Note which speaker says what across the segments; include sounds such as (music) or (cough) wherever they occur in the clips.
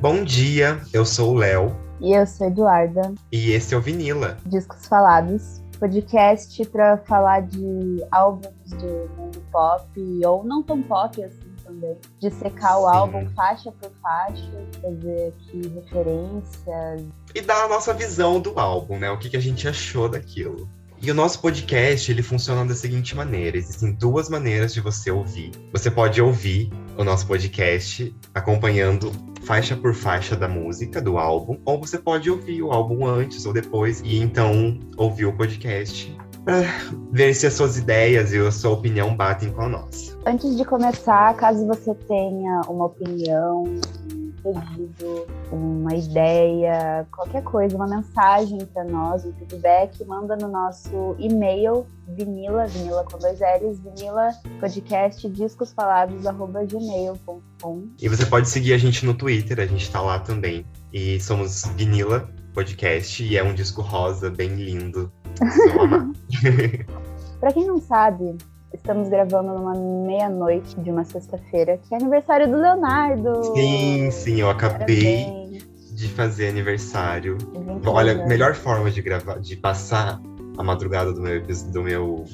Speaker 1: Bom dia, eu sou o Léo.
Speaker 2: E eu sou Eduarda.
Speaker 1: E esse é o Vinila.
Speaker 2: Discos Falados, podcast para falar de álbuns do mundo pop, ou não tão pop assim também. De secar o Sim. álbum faixa por faixa, fazer aqui referências.
Speaker 1: E dar a nossa visão do álbum, né? O que, que a gente achou daquilo. E o nosso podcast, ele funciona da seguinte maneira: existem duas maneiras de você ouvir. Você pode ouvir o nosso podcast acompanhando faixa por faixa da música, do álbum, ou você pode ouvir o álbum antes ou depois e então ouvir o podcast ver se as suas ideias e a sua opinião batem com a nossa.
Speaker 2: Antes de começar, caso você tenha uma opinião, pedido, uma ideia, qualquer coisa, uma mensagem para nós, um feedback, manda no nosso e-mail vinila, vinila com dois L's, vinila podcast discosfalados arroba gmail.com.
Speaker 1: E você pode seguir a gente no Twitter, a gente tá lá também. E somos vinila podcast e é um disco rosa bem lindo. (laughs)
Speaker 2: Para quem não sabe, Estamos gravando numa meia-noite de uma sexta-feira, que é aniversário do Leonardo.
Speaker 1: Sim, sim, eu acabei Parabéns. de fazer aniversário. Olha, melhor forma de gravar, de passar a madrugada do meu, do meu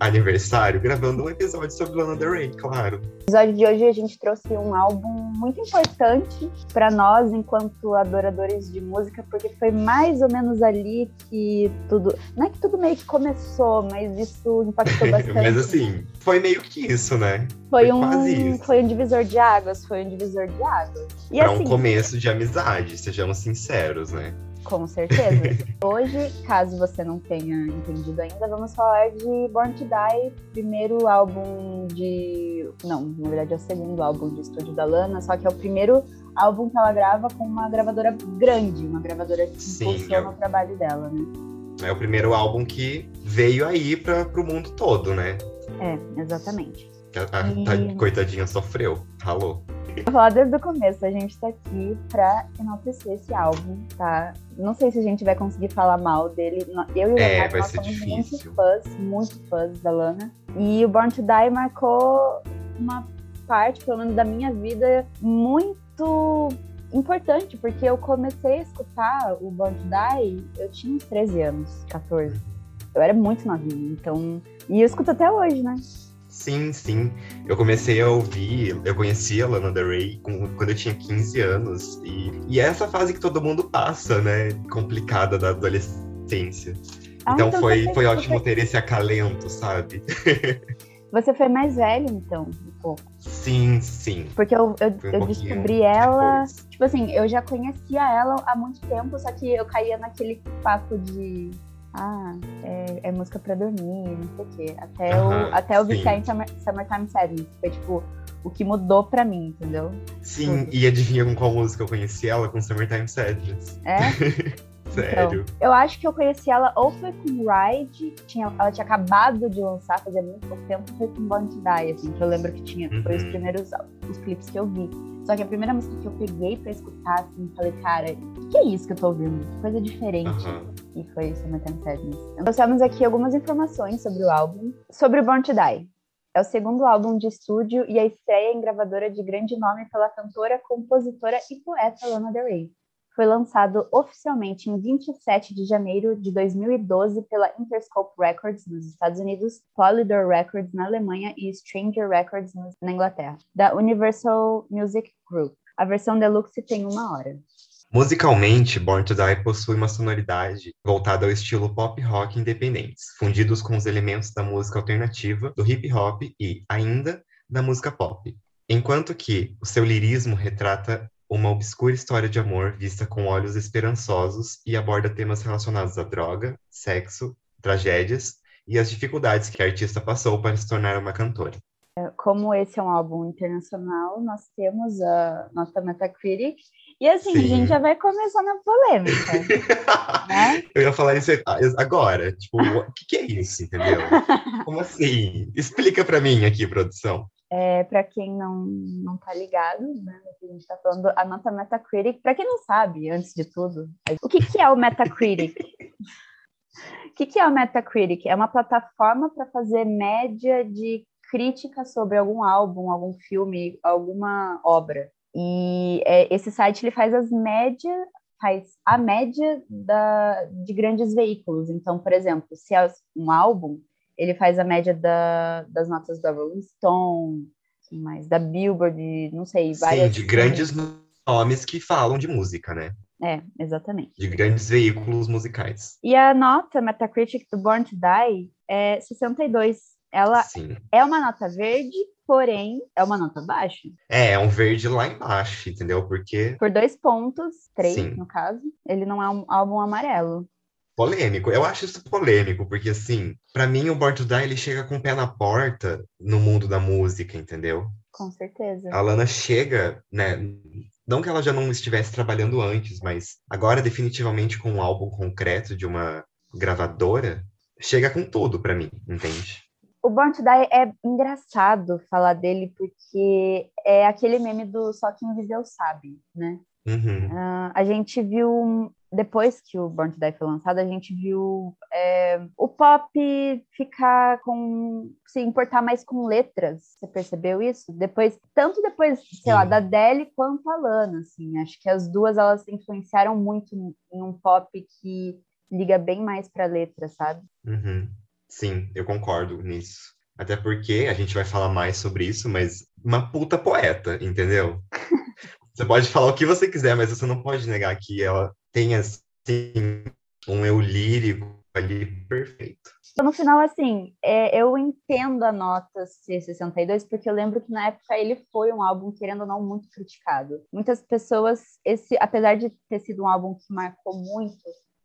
Speaker 1: aniversário gravando um episódio sobre Lana Del Rey, claro.
Speaker 2: No episódio de hoje a gente trouxe um álbum muito importante para nós enquanto adoradores de música, porque foi mais ou menos ali que tudo, não é que tudo meio que começou, mas isso impactou (laughs) bastante.
Speaker 1: mas assim, foi meio que isso, né?
Speaker 2: Foi, foi um foi um divisor de águas, foi um divisor de águas.
Speaker 1: E pra assim, um começo de amizade, sejamos sinceros, né?
Speaker 2: Com certeza. (laughs) Hoje, caso você não tenha entendido ainda, vamos falar de Born to Die, primeiro álbum de. Não, na verdade é o segundo álbum de estúdio da Lana, só que é o primeiro álbum que ela grava com uma gravadora grande, uma gravadora que Sim, impulsiona é... o trabalho dela, né?
Speaker 1: É o primeiro álbum que veio aí para o mundo todo, né?
Speaker 2: É, exatamente.
Speaker 1: A, a, e... a coitadinha sofreu, ralou.
Speaker 2: Vou falar desde o começo, a gente tá aqui pra enaltecer esse álbum, tá? Não sei se a gente vai conseguir falar mal dele. Eu e o
Speaker 1: é, Leonardo, nós somos difícil.
Speaker 2: muito fãs, muito fãs da Lana. E o Born to Die marcou uma parte, pelo menos da minha vida, muito importante, porque eu comecei a escutar o Born to Die, eu tinha uns 13 anos, 14. Eu era muito novinha, então... E eu escuto até hoje, né?
Speaker 1: Sim, sim. Eu comecei a ouvir, eu conhecia a Lana Del Rey com, quando eu tinha 15 anos. E, e é essa fase que todo mundo passa, né? Complicada da adolescência. Ah, então, então foi, foi ótimo ter esse acalento, sabe? (laughs)
Speaker 2: Você foi mais velho, então, um pouco.
Speaker 1: Sim, sim.
Speaker 2: Porque eu, eu, um eu descobri ela. Depois. Tipo assim, eu já conhecia ela há muito tempo, só que eu caía naquele papo de ah, é, é música pra dormir, não sei o quê. Até, -huh, o, até o viciar em Summer, Summertime Sadness. Foi, tipo, o que mudou pra mim, entendeu?
Speaker 1: Sim, Tudo. e adivinha com qual música eu conheci ela? Com Summertime Sadness.
Speaker 2: É? (laughs)
Speaker 1: Sério?
Speaker 2: Então, eu acho que eu conheci ela ou foi com Ride, tinha, ela tinha acabado de lançar, fazia muito pouco tempo, foi com Born to Die, assim, que eu lembro que tinha, uhum. foi os uhum. primeiros os clipes que eu vi. Só que a primeira música que eu peguei pra escutar, assim, falei, cara, o que é isso que eu tô ouvindo? Que coisa diferente. Uhum. E foi Summertime Sadness. Nós temos aqui algumas informações sobre o álbum. Sobre Born to Die. É o segundo álbum de estúdio e a estreia em gravadora de grande nome pela cantora, compositora e poeta Lana Del Rey foi lançado oficialmente em 27 de janeiro de 2012 pela Interscope Records nos Estados Unidos, Polydor Records na Alemanha e Stranger Records na Inglaterra, da Universal Music Group. A versão deluxe tem uma hora.
Speaker 1: Musicalmente, Born to Die possui uma sonoridade voltada ao estilo pop rock independentes, fundidos com os elementos da música alternativa, do hip hop e, ainda, da música pop. Enquanto que o seu lirismo retrata uma obscura história de amor vista com olhos esperançosos e aborda temas relacionados à droga, sexo, tragédias e as dificuldades que a artista passou para se tornar uma cantora.
Speaker 2: É, como esse é um álbum internacional, nós temos a nossa Metacritic. E assim, Sim. a gente já vai começar na polêmica. (laughs) né?
Speaker 1: Eu ia falar isso agora. Tipo, o que, que é isso, entendeu? (laughs) Como assim? Explica para mim aqui, produção.
Speaker 2: É, para quem não, não tá ligado, né, a gente está falando a nota Metacritic, para quem não sabe, antes de tudo, o que, que é o Metacritic? o que, que é o Metacritic? É uma plataforma para fazer média de crítica sobre algum álbum, algum filme, alguma obra. E é, esse site ele faz as médias, faz a média da, de grandes veículos. Então, por exemplo, se é um álbum, ele faz a média da, das notas da Rolling Stone, mais da Billboard, não sei, várias.
Speaker 1: Sim, de grandes nomes que falam de música, né?
Speaker 2: É, exatamente.
Speaker 1: De grandes veículos musicais.
Speaker 2: E a nota Metacritic do Born to Die é 62. Ela Sim. é uma nota verde, porém é uma nota baixa.
Speaker 1: É, é um verde lá embaixo, entendeu? Porque.
Speaker 2: Por dois pontos, três Sim. no caso, ele não é um álbum amarelo.
Speaker 1: Polêmico, eu acho isso polêmico, porque assim, para mim o Born to Die ele chega com o pé na porta no mundo da música, entendeu?
Speaker 2: Com certeza.
Speaker 1: A Lana chega, né? Não que ela já não estivesse trabalhando antes, mas agora definitivamente com um álbum concreto de uma gravadora, chega com tudo para mim, entende?
Speaker 2: O Born to Die é engraçado falar dele porque é aquele meme do só quem viveu sabe, né?
Speaker 1: Uhum.
Speaker 2: Uh, a gente viu, depois que o Born to Die foi lançado, a gente viu é, o pop ficar com. se importar mais com letras. Você percebeu isso? Depois, tanto depois, sei lá, da Adele quanto a Lana, assim. Acho que as duas elas influenciaram muito em um pop que liga bem mais pra letra, sabe?
Speaker 1: Uhum. Sim, eu concordo nisso. Até porque a gente vai falar mais sobre isso, mas uma puta poeta, entendeu? (laughs) você pode falar o que você quiser, mas você não pode negar que ela tem, assim, um eu lírico ali perfeito.
Speaker 2: Então, no final, assim, é, eu entendo a nota C62, porque eu lembro que na época ele foi um álbum, querendo ou não, muito criticado. Muitas pessoas, esse, apesar de ter sido um álbum que marcou muito,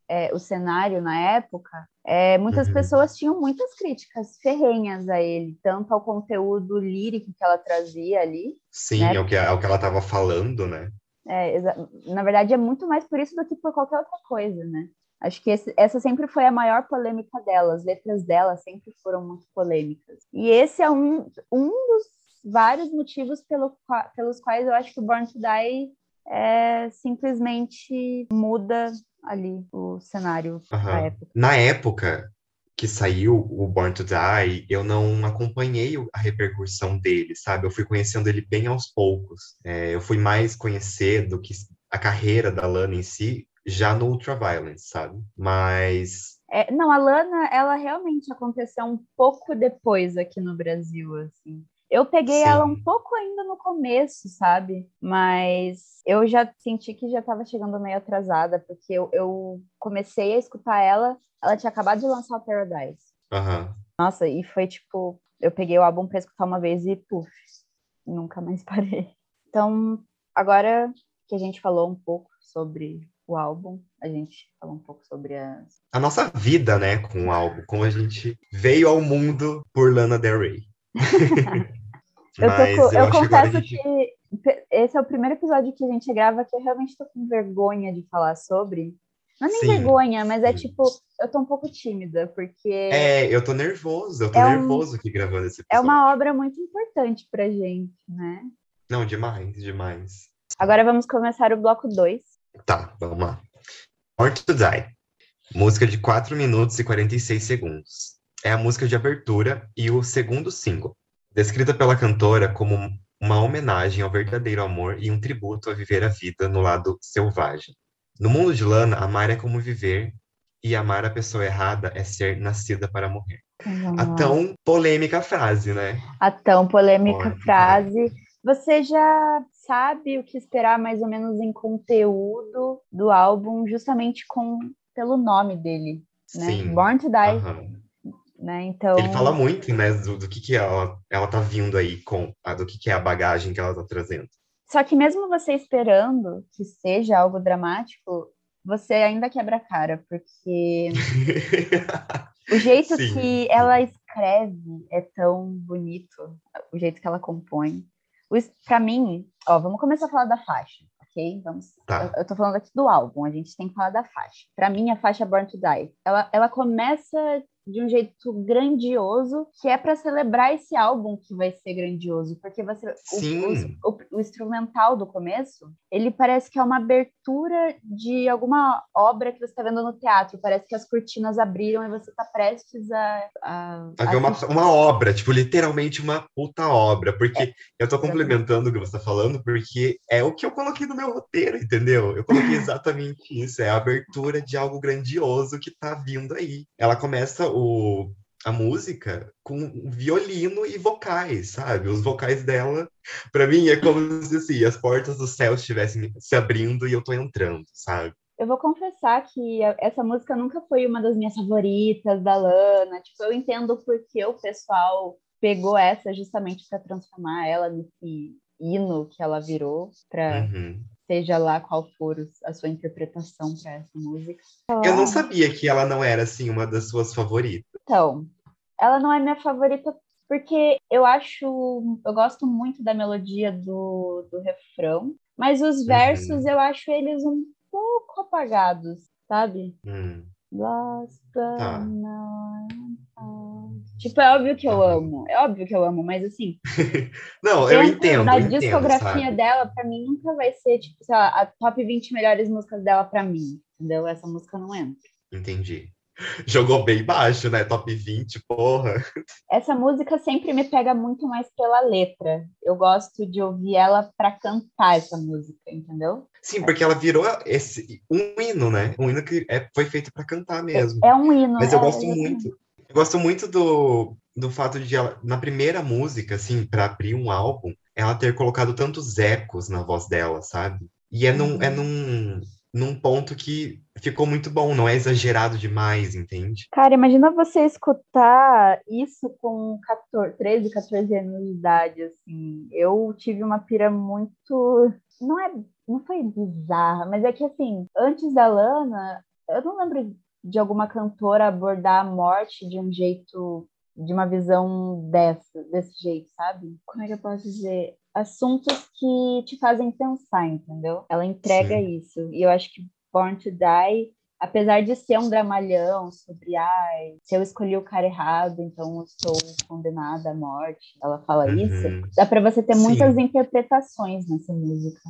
Speaker 2: é, o cenário na época, é, muitas uhum. pessoas tinham muitas críticas ferrenhas a ele, tanto ao conteúdo lírico que ela trazia ali.
Speaker 1: Sim, né? é, o que, é o que ela estava falando, né?
Speaker 2: É, na verdade, é muito mais por isso do que por qualquer outra coisa, né? Acho que esse, essa sempre foi a maior polêmica dela, as letras dela sempre foram muito polêmicas. E esse é um, um dos vários motivos pelo, pelos quais eu acho que o Born to Die é, simplesmente muda ali o cenário uhum. da época.
Speaker 1: Na época que saiu o Born to Die, eu não acompanhei a repercussão dele, sabe? Eu fui conhecendo ele bem aos poucos. É, eu fui mais conhecer do que a carreira da Lana em si já no Ultraviolence, sabe? Mas
Speaker 2: é, não, a Lana, ela realmente aconteceu um pouco depois aqui no Brasil, assim. Eu peguei Sim. ela um pouco ainda no começo, sabe? Mas eu já senti que já estava chegando meio atrasada, porque eu, eu, comecei a escutar ela, ela tinha acabado de lançar o Paradise.
Speaker 1: Uhum.
Speaker 2: Nossa, e foi tipo, eu peguei o álbum para escutar uma vez e, puf, nunca mais (laughs) parei. Então, agora que a gente falou um pouco sobre o álbum, a gente falou um pouco sobre as...
Speaker 1: a nossa vida, né, com o álbum, como a gente veio ao mundo por Lana Del Rey. (laughs)
Speaker 2: eu, tô, eu, eu confesso que, gente... que, esse é o primeiro episódio que a gente grava que eu realmente tô com vergonha de falar sobre. Não é nem sim, vergonha, mas é sim. é tipo, eu tô um pouco tímida, porque.
Speaker 1: É, eu tô nervoso, eu tô é nervoso um, aqui gravando esse episódio.
Speaker 2: É uma obra muito importante pra gente, né?
Speaker 1: Não, demais, demais.
Speaker 2: Agora vamos começar o bloco 2.
Speaker 1: Tá, vamos lá. Born to Die. Música de 4 minutos e 46 segundos é a música de abertura e o segundo single, descrita pela cantora como uma homenagem ao verdadeiro amor e um tributo a viver a vida no lado selvagem. No mundo de Lana, amar é como viver e amar a pessoa errada é ser nascida para morrer. A tão polêmica frase, né?
Speaker 2: A tão polêmica frase. Você já sabe o que esperar mais ou menos em conteúdo do álbum, justamente com pelo nome dele, né? Sim. Born to Die. Uhum né? Então
Speaker 1: ele fala muito, né, do, do que que ela ela tá vindo aí com, a, do que que é a bagagem que ela tá trazendo.
Speaker 2: Só que mesmo você esperando que seja algo dramático, você ainda quebra a cara, porque (laughs) o jeito sim, que ela escreve é tão bonito, o jeito que ela compõe. Para mim, ó, vamos começar a falar da faixa, ok? Vamos. Tá. Eu, eu tô falando aqui do álbum, a gente tem que falar da faixa. Para mim, a faixa Born to Die, ela, ela começa de um jeito grandioso, que é para celebrar esse álbum que vai ser grandioso, porque você. O, o, o, instrumental do começo, ele parece que é uma abertura de alguma obra que você está vendo no teatro, parece que as cortinas abriram e você está prestes a, a,
Speaker 1: a ver uma, uma obra, tipo, literalmente uma puta obra, porque é, eu tô complementando o que você está falando, porque é o que eu coloquei no meu roteiro, entendeu? Eu coloquei exatamente isso, é a abertura de algo grandioso que tá vindo aí. Ela começa o, a música com violino e vocais, sabe? Os vocais dela, para mim, é como se assim, as portas do céu estivessem se abrindo e eu tô entrando, sabe?
Speaker 2: Eu vou confessar que essa música nunca foi uma das minhas favoritas da Lana. Tipo, eu entendo porque o pessoal pegou essa justamente para transformar ela nesse hino que ela virou para uhum seja lá qual for a sua interpretação para essa música.
Speaker 1: Eu não sabia que ela não era assim uma das suas favoritas.
Speaker 2: Então, ela não é minha favorita porque eu acho, eu gosto muito da melodia do, do refrão, mas os uhum. versos uhum. eu acho eles um pouco apagados, sabe?
Speaker 1: Hum.
Speaker 2: Lost tá. Tipo, é óbvio que eu amo. É óbvio que eu amo, mas assim. (laughs)
Speaker 1: não, eu entendo.
Speaker 2: Na discografia
Speaker 1: entendo,
Speaker 2: dela, pra mim, nunca vai ser, tipo, sei lá, a top 20 melhores músicas dela pra mim. Entendeu? Essa música não entra.
Speaker 1: Entendi. Jogou bem baixo, né? Top 20, porra.
Speaker 2: Essa música sempre me pega muito mais pela letra. Eu gosto de ouvir ela para cantar essa música, entendeu?
Speaker 1: Sim, porque ela virou esse um hino, né? Um hino que é, foi feito para cantar mesmo.
Speaker 2: É, é, um hino.
Speaker 1: Mas eu é, gosto muito. Eu gosto muito do, do fato de ela, na primeira música, assim, para abrir um álbum, ela ter colocado tantos ecos na voz dela, sabe? E é num, é uhum. num, num ponto que ficou muito bom, não é exagerado demais, entende?
Speaker 2: Cara, imagina você escutar isso com 14, 13, 14 anos de idade, assim. Eu tive uma pira muito. Não é. Não foi bizarra, mas é que assim, antes da Lana, eu não lembro de alguma cantora abordar a morte de um jeito, de uma visão dessa, desse jeito, sabe? Como é que eu posso dizer? Assuntos que te fazem pensar, entendeu? Ela entrega Sim. isso. E eu acho que Born to Die, apesar de ser um dramalhão sobre, ai, se eu escolhi o cara errado, então eu estou condenada à morte, ela fala uhum. isso, dá para você ter Sim. muitas interpretações nessa música.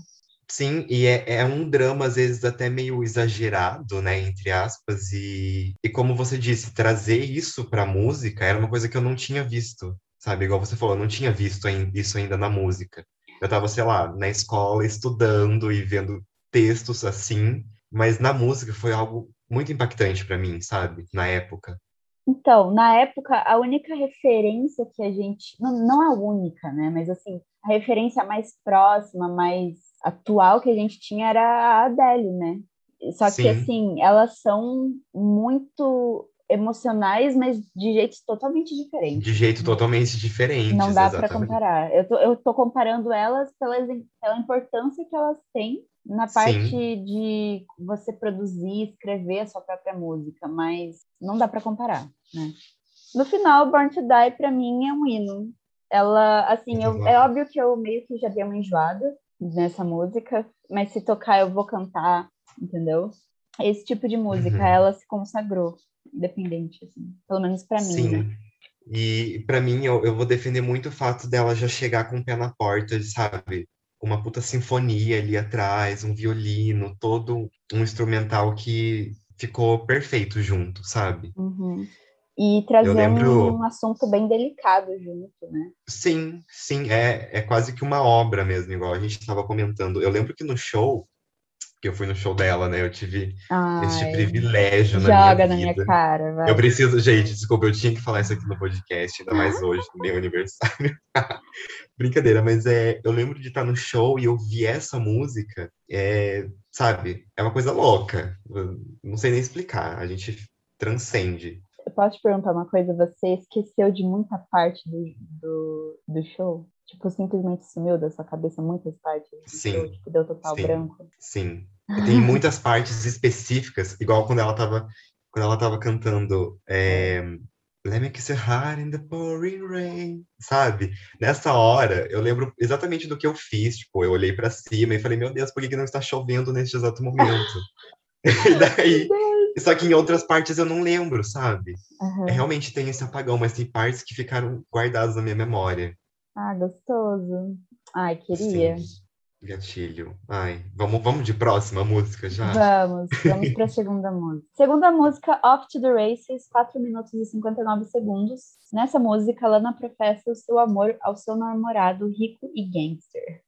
Speaker 1: Sim, e é, é, um drama, às vezes, até meio exagerado, né, entre aspas, e, e como você disse, trazer isso para música era uma coisa que eu não tinha visto, sabe? Igual você falou, eu não tinha visto isso ainda na música. Eu estava, sei lá, na escola estudando e vendo textos assim, mas na música foi algo muito impactante para mim, sabe? Na época.
Speaker 2: Então, na época, a única referência que a gente. Não, não a única, né? Mas assim, a referência mais próxima, mais atual que a gente tinha era a Adele, né? Só Sim. que, assim, elas são muito emocionais, mas de jeitos totalmente diferentes.
Speaker 1: De jeito totalmente diferente.
Speaker 2: Não dá para comparar. Eu tô, eu tô comparando elas pela, pela importância que elas têm na parte Sim. de você produzir, escrever a sua própria música, mas não dá para comparar, né? No final, Born to Die para mim é um hino. Ela, assim, eu, é óbvio que eu meio que já dei uma enjoada nessa música, mas se tocar eu vou cantar, entendeu? Esse tipo de música, uhum. ela se consagrou, independente, assim, pelo menos para mim. Sim. Né?
Speaker 1: E para mim, eu, eu vou defender muito o fato dela já chegar com o pé na porta, sabe? Uma puta sinfonia ali atrás, um violino, todo um instrumental que ficou perfeito junto, sabe?
Speaker 2: Uhum. E trazer lembro... um assunto bem delicado junto, né?
Speaker 1: Sim, sim, é, é quase que uma obra mesmo, igual a gente estava comentando. Eu lembro que no show, que eu fui no show dela, né? Eu tive Ai, este privilégio na minha vida. Joga na minha
Speaker 2: cara, vai.
Speaker 1: Eu preciso, gente, desculpa, eu tinha que falar isso aqui no podcast, ainda mais hoje, no meu aniversário. (laughs) Brincadeira, mas é, eu lembro de estar no show e eu vi essa música, é, sabe? É uma coisa louca. Eu não sei nem explicar. A gente transcende.
Speaker 2: Eu posso te perguntar uma coisa? Você esqueceu de muita parte do, do, do show? Tipo, simplesmente sumiu da sua cabeça muitas partes
Speaker 1: sim,
Speaker 2: show? Tipo, deu total
Speaker 1: sim,
Speaker 2: branco?
Speaker 1: Sim. Tem muitas partes específicas, igual quando ela tava, quando ela tava cantando é, Let me kiss your heart in the pouring rain, sabe? Nessa hora, eu lembro exatamente do que eu fiz. Tipo, eu olhei para cima e falei, meu Deus, por que, que não está chovendo neste exato momento? (laughs) e daí, Só que em outras partes eu não lembro, sabe? É, realmente tem esse apagão, mas tem partes que ficaram guardadas na minha memória.
Speaker 2: Ah, gostoso. Ai, queria.
Speaker 1: Sim, gatilho. Ai, vamos, vamos de próxima música já?
Speaker 2: Vamos, vamos para a (laughs) segunda música. Segunda música, Off to the Races, 4 minutos e 59 segundos. Nessa música, Lana professa o seu amor ao seu namorado rico e gangster.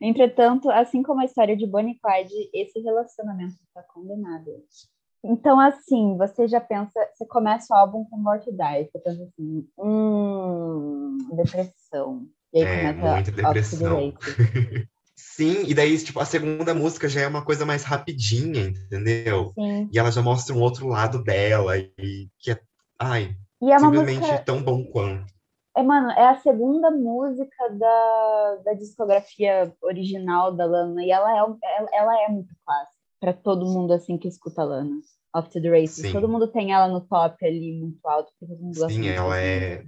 Speaker 2: Entretanto, assim como a história de Bonnie e Clyde, esse relacionamento está condenado. Então, assim, você já pensa, você começa o álbum com More to Die, você pensa assim, hum, depressão. E aí
Speaker 1: É,
Speaker 2: começa
Speaker 1: depressão. (laughs) Sim, e daí, tipo, a segunda música já é uma coisa mais rapidinha, entendeu?
Speaker 2: Sim.
Speaker 1: E ela já mostra um outro lado dela, e que é, ai,
Speaker 2: E é uma
Speaker 1: simplesmente
Speaker 2: música
Speaker 1: tão bom quanto.
Speaker 2: É, mano, é a segunda música da, da discografia original da Lana e ela é, ela, ela é muito clássica para todo mundo assim que escuta a Lana. Off to the Races.
Speaker 1: Sim.
Speaker 2: Todo mundo tem ela no top ali muito alto, porque todo mundo gosta
Speaker 1: Sim, ela é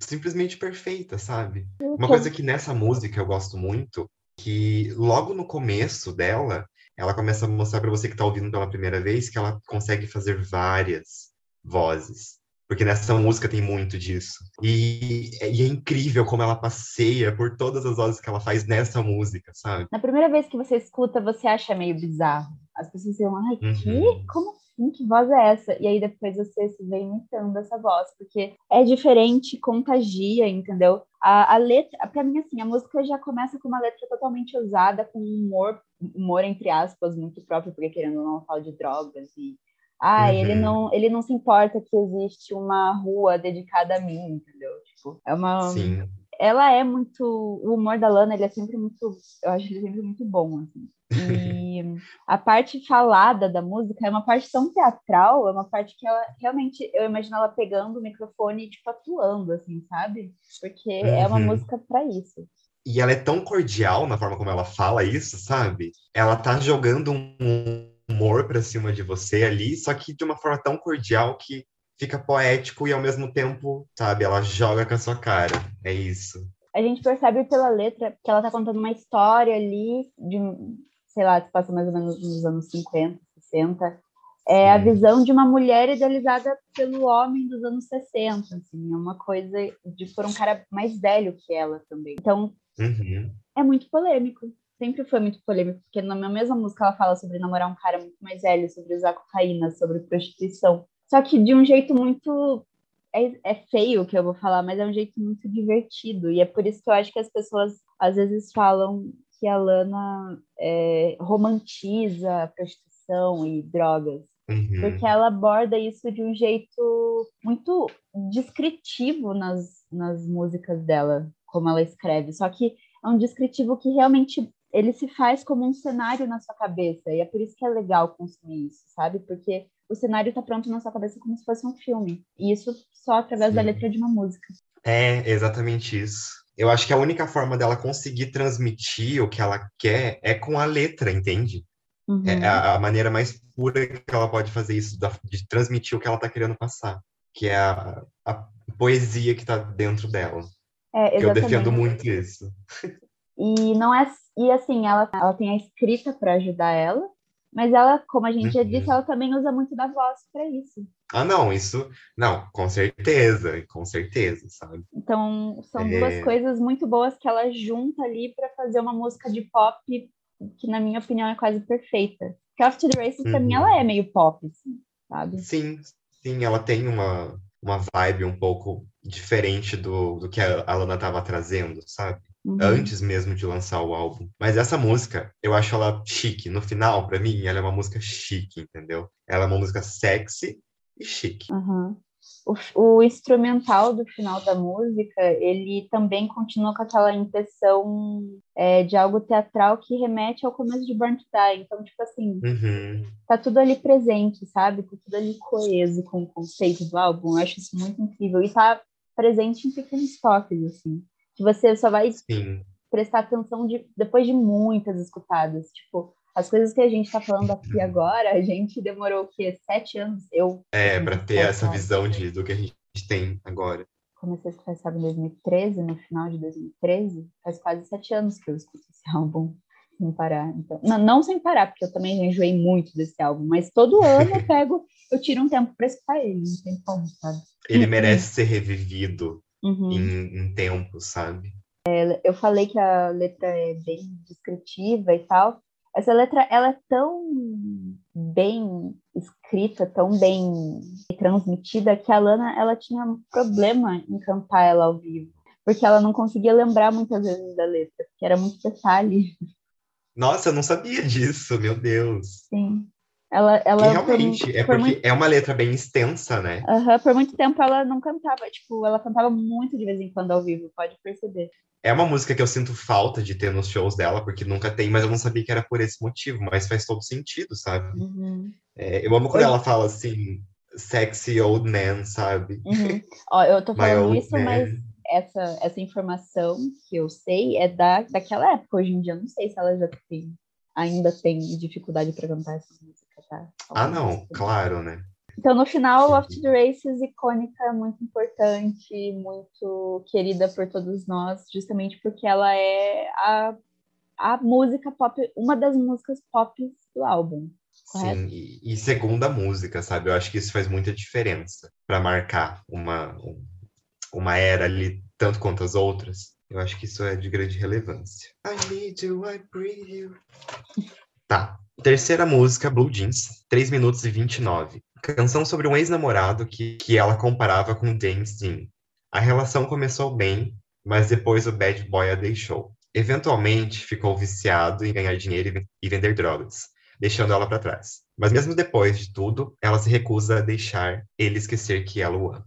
Speaker 1: simplesmente perfeita, sabe? Uma coisa que nessa música eu gosto muito, que logo no começo dela, ela começa a mostrar pra você que tá ouvindo pela primeira vez que ela consegue fazer várias vozes. Porque nessa música tem muito disso. E, e é incrível como ela passeia por todas as vozes que ela faz nessa música, sabe?
Speaker 2: Na primeira vez que você escuta, você acha meio bizarro. As pessoas dizem, ai, que?
Speaker 1: Uhum.
Speaker 2: Como assim? Que voz é essa? E aí depois você se vê imitando essa voz, porque é diferente, contagia, entendeu? A, a letra, pra mim, assim, a música já começa com uma letra totalmente usada, com um humor, humor entre aspas, muito próprio, porque querendo ou não fala de drogas e. Ah, ele
Speaker 1: Uhum.
Speaker 2: não, ele não se importa que existe uma rua dedicada a mim, entendeu? Tipo, é uma,
Speaker 1: Sim.
Speaker 2: ela é muito. O humor da Lana, ele é sempre muito. Eu acho ele sempre muito bom, assim. E a parte falada da música é uma parte tão teatral, é uma parte que ela realmente. Eu imagino ela pegando o microfone e, tipo, atuando, assim, sabe? Porque é uma
Speaker 1: Uhum.
Speaker 2: música pra isso.
Speaker 1: E ela é tão cordial na forma como ela fala isso, sabe? Ela tá jogando um humor pra cima de você ali, só que de uma forma tão cordial que fica poético e ao mesmo tempo, sabe, ela joga com a sua cara. É isso.
Speaker 2: A gente percebe pela letra que ela tá contando uma história ali de, sei lá, se passa mais ou menos nos anos 50, 60. É a
Speaker 1: Sim.
Speaker 2: visão de uma mulher idealizada pelo homem dos anos 60, assim, é uma coisa de por um cara mais velho que ela também. Então,
Speaker 1: Uhum.
Speaker 2: é muito polêmico. Sempre foi muito polêmico, porque na minha mesma música ela fala sobre namorar um cara muito mais velho, sobre usar cocaína, sobre prostituição. Só que de um jeito muito. É, é feio o que eu vou falar, mas é um jeito muito divertido. E é por isso que eu acho que as pessoas às vezes falam que a Lana é, romantiza a prostituição e drogas.
Speaker 1: Uhum.
Speaker 2: Porque ela aborda isso de um jeito muito descritivo nas, nas músicas dela, como ela escreve. Só que é um descritivo que realmente ele se faz como um cenário na sua cabeça. E é por isso que é legal consumir isso, sabe? Porque o cenário tá pronto na sua cabeça como se fosse um filme. E isso só através da
Speaker 1: Sim.
Speaker 2: letra de uma música.
Speaker 1: É exatamente isso. Eu acho que a única forma dela conseguir transmitir o que ela quer é com a letra, entende?
Speaker 2: Uhum.
Speaker 1: É a, a maneira mais pura que ela pode fazer isso, da- de transmitir o que ela tá querendo passar, que é a, a poesia que tá dentro dela.
Speaker 2: É,
Speaker 1: eu defendo muito isso.
Speaker 2: E não é e assim, ela, ela tem a escrita para ajudar ela, mas ela, como a gente já
Speaker 1: Uhum.
Speaker 2: disse, ela também usa muito da voz para isso.
Speaker 1: Ah, não, isso. Não, com certeza, com certeza, sabe?
Speaker 2: Então, são
Speaker 1: É.
Speaker 2: duas coisas muito boas que ela junta ali para fazer uma música de pop que, na minha opinião, é quase perfeita. Porque to the Races, pra mim,
Speaker 1: Uhum.
Speaker 2: ela é meio pop, assim, sabe?
Speaker 1: Sim, sim, ela tem uma, uma vibe um pouco diferente do, do que a a Lana tava trazendo, sabe?
Speaker 2: Uhum.
Speaker 1: Antes mesmo de lançar o álbum. Mas essa música, eu acho ela chique. No final, pra mim, ela é uma música chique, entendeu? Ela é uma música sexy e chique.
Speaker 2: Uhum. O, o instrumental do final da música, ele também continua com aquela impressão é, de algo teatral que remete ao começo de Burn to Die. Então, tipo assim,
Speaker 1: Uhum.
Speaker 2: tá tudo ali presente, sabe? Tá tudo ali coeso com o conceito do álbum. Eu acho isso muito incrível. E tá presente em pequenos toques, assim. Que você só vai
Speaker 1: Sim.
Speaker 2: prestar atenção de, depois de muitas escutadas. Tipo, as coisas que a gente tá falando aqui agora, a gente demorou o quê? Sete anos? Eu
Speaker 1: É, pra ter essa
Speaker 2: anos.
Speaker 1: visão de, do que a gente tem agora.
Speaker 2: comecei a escutar esse álbum em 2013, no final de 2013. Faz quase sete anos que eu escuto esse álbum. Sem parar, então. Não, não sem parar, porque eu também enjoei muito desse álbum, mas todo (laughs) ano eu pego, eu tiro um tempo para escutar ele, não tem como, sabe?
Speaker 1: Ele uhum. merece ser revivido uhum. em, em tempo, sabe?
Speaker 2: É, eu falei que a letra é bem descritiva e tal. Essa letra, ela é tão bem escrita, tão bem transmitida, que a Lana, ela tinha um problema em cantar ela ao vivo. Porque ela não conseguia lembrar muitas vezes da letra, porque era muito detalhe.
Speaker 1: Nossa, eu não sabia disso, meu Deus.
Speaker 2: Sim. Ela, ela
Speaker 1: realmente, por, é porque muito... é uma letra bem extensa, né?
Speaker 2: Uhum, por muito tempo ela não cantava, tipo, ela cantava muito de vez em quando ao vivo, pode perceber.
Speaker 1: É uma música que eu sinto falta de ter nos shows dela, porque nunca tem, mas eu não sabia que era por esse motivo, mas faz todo sentido, sabe?
Speaker 2: Uhum.
Speaker 1: É, eu amo quando ela fala assim, sexy old man, sabe?
Speaker 2: Uhum. Ó, eu tô (laughs) falando isso, man. mas essa, essa informação que eu sei é da, daquela época. Hoje em dia, eu não sei se ela já tem, ainda tem dificuldade para cantar essa música, tá?
Speaker 1: Ah, não, claro, né?
Speaker 2: Então, no final, Loft the Races, icônica, muito importante, muito querida por todos nós, justamente porque ela é a, a música pop, uma das músicas pop do álbum.
Speaker 1: Correto? Sim, e, e segunda música, sabe? Eu acho que isso faz muita diferença para marcar uma, uma era ali, tanto quanto as outras. Eu acho que isso é de grande relevância. I need you, I breathe you. Tá. Terceira música, Blue Jeans, 3 minutos e 29. Canção sobre um ex-namorado que, que ela comparava com James Dean. A relação começou bem, mas depois o bad boy a deixou. Eventualmente, ficou viciado em ganhar dinheiro e vender drogas, deixando ela para trás. Mas mesmo depois de tudo, ela se recusa a deixar ele esquecer que ela o ama.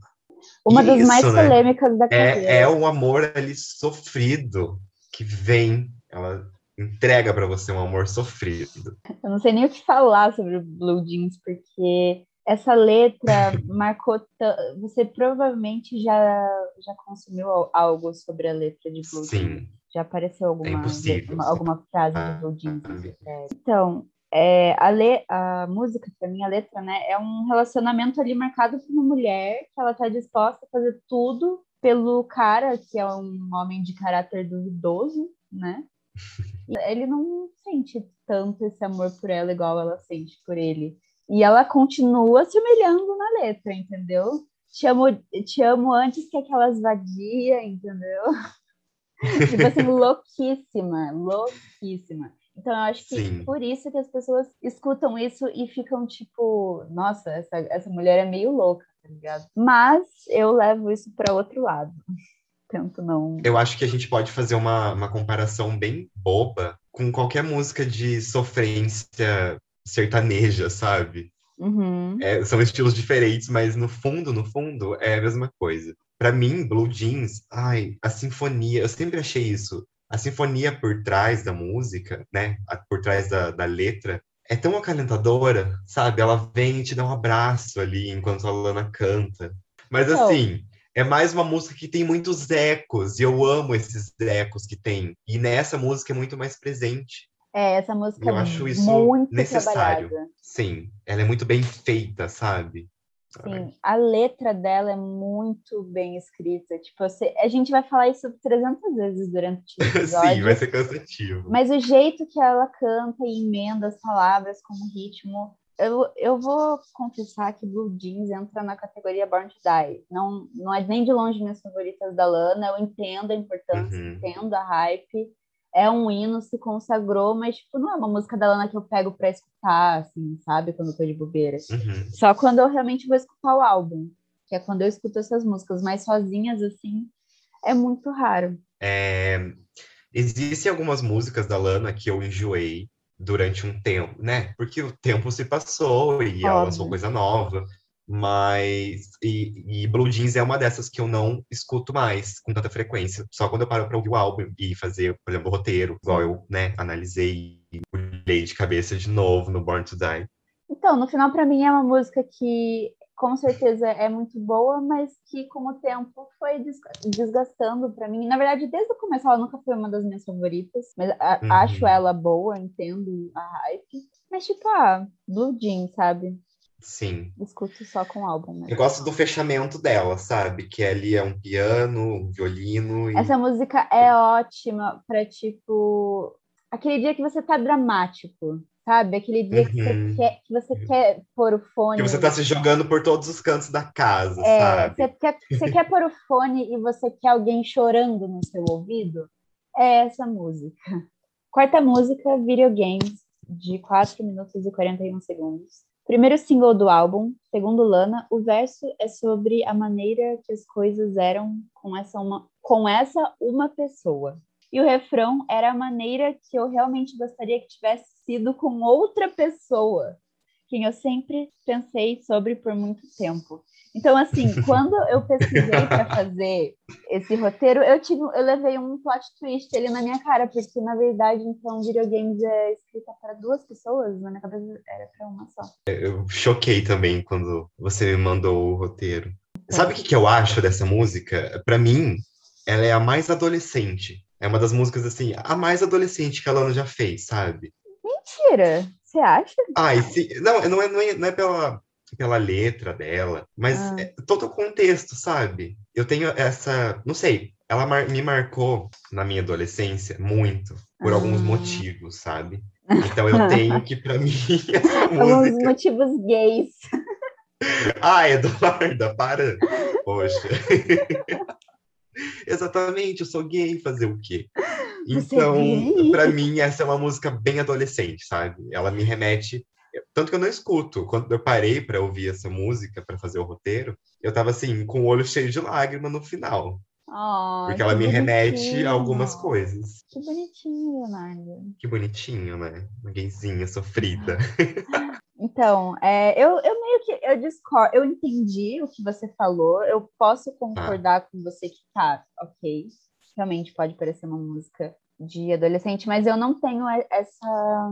Speaker 2: Uma das mais né? polêmicas da
Speaker 1: carreira. É, é o amor ali sofrido que vem, ela entrega para você um amor sofrido.
Speaker 2: Eu não sei nem o que falar sobre o Blue Jeans, porque essa letra (laughs) marcou. Você provavelmente já, já consumiu algo sobre a letra de Blue
Speaker 1: Sim. Jeans.
Speaker 2: Já apareceu alguma, uma, alguma frase de Blue Jeans? Ah, então, é, a, le, a música, para mim, a letra, né, é um relacionamento ali marcado por uma mulher que ela tá disposta a fazer tudo pelo cara, que é um homem de caráter duvidoso, né? Ele não sente tanto esse amor por ela igual ela sente por ele. E ela continua se humilhando na letra, entendeu? Te amo, te amo antes que aquelas vadia, entendeu? (laughs) tipo assim, louquíssima, louquíssima. Então, eu acho que Sim. por isso que as pessoas escutam isso e ficam tipo, nossa, essa, essa mulher é meio louca, tá ligado? Mas eu levo isso para outro lado. Tento não.
Speaker 1: Eu acho que a gente pode fazer uma, uma comparação bem boba com qualquer música de sofrência sertaneja, sabe?
Speaker 2: Uhum.
Speaker 1: É, são estilos diferentes, mas no fundo, no fundo, é a mesma coisa. Para mim, Blue Jeans, ai, a sinfonia, eu sempre achei isso a sinfonia por trás da música, né, por trás da, da letra, é tão acalentadora, sabe? Ela vem e te dá um abraço ali enquanto a Lana canta. Mas oh. assim, é mais uma música que tem muitos ecos, e eu amo esses ecos que tem. E nessa música é muito mais presente.
Speaker 2: É, essa música eu é acho isso muito necessário. Trabalhada.
Speaker 1: Sim, ela é muito bem feita, sabe?
Speaker 2: Sim, a letra dela é muito bem escrita. Tipo, você, a gente vai falar isso 300 vezes durante o episódio. (laughs)
Speaker 1: Sim, vai ser cansativo.
Speaker 2: Mas o jeito que ela canta e emenda as palavras como ritmo. Eu, eu vou confessar que Blue Jeans entra na categoria Born to Die. Não, não é nem de longe minhas favoritas da Lana. Eu entendo a importância, uhum. entendo a hype é um hino, se consagrou, mas tipo, não é uma música da Lana que eu pego pra escutar, assim, sabe? Quando eu tô de bobeira.
Speaker 1: Uhum.
Speaker 2: Só quando eu realmente vou escutar o álbum. Que é quando eu escuto essas músicas, mas sozinhas, assim, é muito raro.
Speaker 1: É... Existem algumas músicas da Lana que eu enjoei durante um tempo, né? Porque o tempo se passou e ela lançou coisa nova. Mas. E, e, Blue Jeans é uma dessas que eu não escuto mais com tanta frequência. Só quando eu paro pra ouvir o álbum e fazer, por exemplo, o roteiro, igual eu, né, analisei e olhei de cabeça de novo no Born to Die.
Speaker 2: Então, no final, para mim, é uma música que com certeza é muito boa, mas que com o tempo foi desgastando para mim. Na verdade, desde o começo ela nunca foi uma das minhas favoritas, mas uhum. acho ela boa, entendo a hype. Mas tipo, ah, Blue Jeans, sabe?
Speaker 1: Sim.
Speaker 2: Escuto só com álbum. Né?
Speaker 1: Eu gosto do fechamento dela, sabe? Que ali é um piano, um violino. E...
Speaker 2: Essa música é ótima para tipo aquele dia que você tá dramático, sabe? Aquele dia que, você
Speaker 1: Uhum.
Speaker 2: quer, que você quer pôr o fone.
Speaker 1: Que você tá se jogando por todos os cantos da casa,
Speaker 2: É,
Speaker 1: sabe?
Speaker 2: você quer, você quer pôr o fone e você quer alguém chorando no seu ouvido? É essa música. Quarta música, Videogames, de 4 minutos e 41 segundos. Primeiro single do álbum, segundo Lana, o verso é sobre a maneira que as coisas eram com essa uma, com essa uma pessoa. E o refrão era a maneira que eu realmente gostaria que tivesse sido com outra pessoa, quem eu sempre pensei sobre por muito tempo. Então, assim, (laughs) quando eu pesquisei para fazer esse roteiro, eu tive, eu levei um plot twist ali na minha cara, porque na verdade, então, videogames é escrita para duas pessoas, na minha cabeça era para uma só.
Speaker 1: Eu choquei também quando você me mandou o roteiro. Sabe o que, que eu acho dessa música? Pra mim, ela é a mais adolescente. É uma das músicas, assim, a mais adolescente que a Lana já fez, sabe?
Speaker 2: Mentira! Você acha?
Speaker 1: Ai, se... não, não é, não é, não é pela, pela letra dela, mas
Speaker 2: Ah.
Speaker 1: é todo o contexto, sabe? Eu tenho essa, não sei, ela mar- me marcou na minha adolescência muito, por alguns
Speaker 2: Ah.
Speaker 1: motivos, sabe? Então eu tenho que, pra (laughs) mim, essa
Speaker 2: Alguns
Speaker 1: música.
Speaker 2: motivos gays. (laughs)
Speaker 1: Ah, Eduarda, para! Poxa. (laughs) Exatamente, eu sou gay, fazer o quê?
Speaker 2: Você
Speaker 1: Então,
Speaker 2: é gay?
Speaker 1: pra mim, essa é uma música bem adolescente, sabe? Ela me remete. Tanto que eu não escuto. Quando eu parei pra ouvir essa música, pra fazer o roteiro, eu tava assim, com o olho cheio de lágrima no final.
Speaker 2: Oh,
Speaker 1: Porque
Speaker 2: que
Speaker 1: ela me remete
Speaker 2: bonitinho.
Speaker 1: a algumas coisas.
Speaker 2: Que bonitinho, Leonardo.
Speaker 1: Que bonitinho, né? Uma gayzinha sofrida. (laughs)
Speaker 2: Então, é, eu, eu meio que eu discordo, eu entendi o que você falou, eu posso concordar com você que tá, ok, realmente pode parecer uma música de adolescente, mas eu não tenho essa,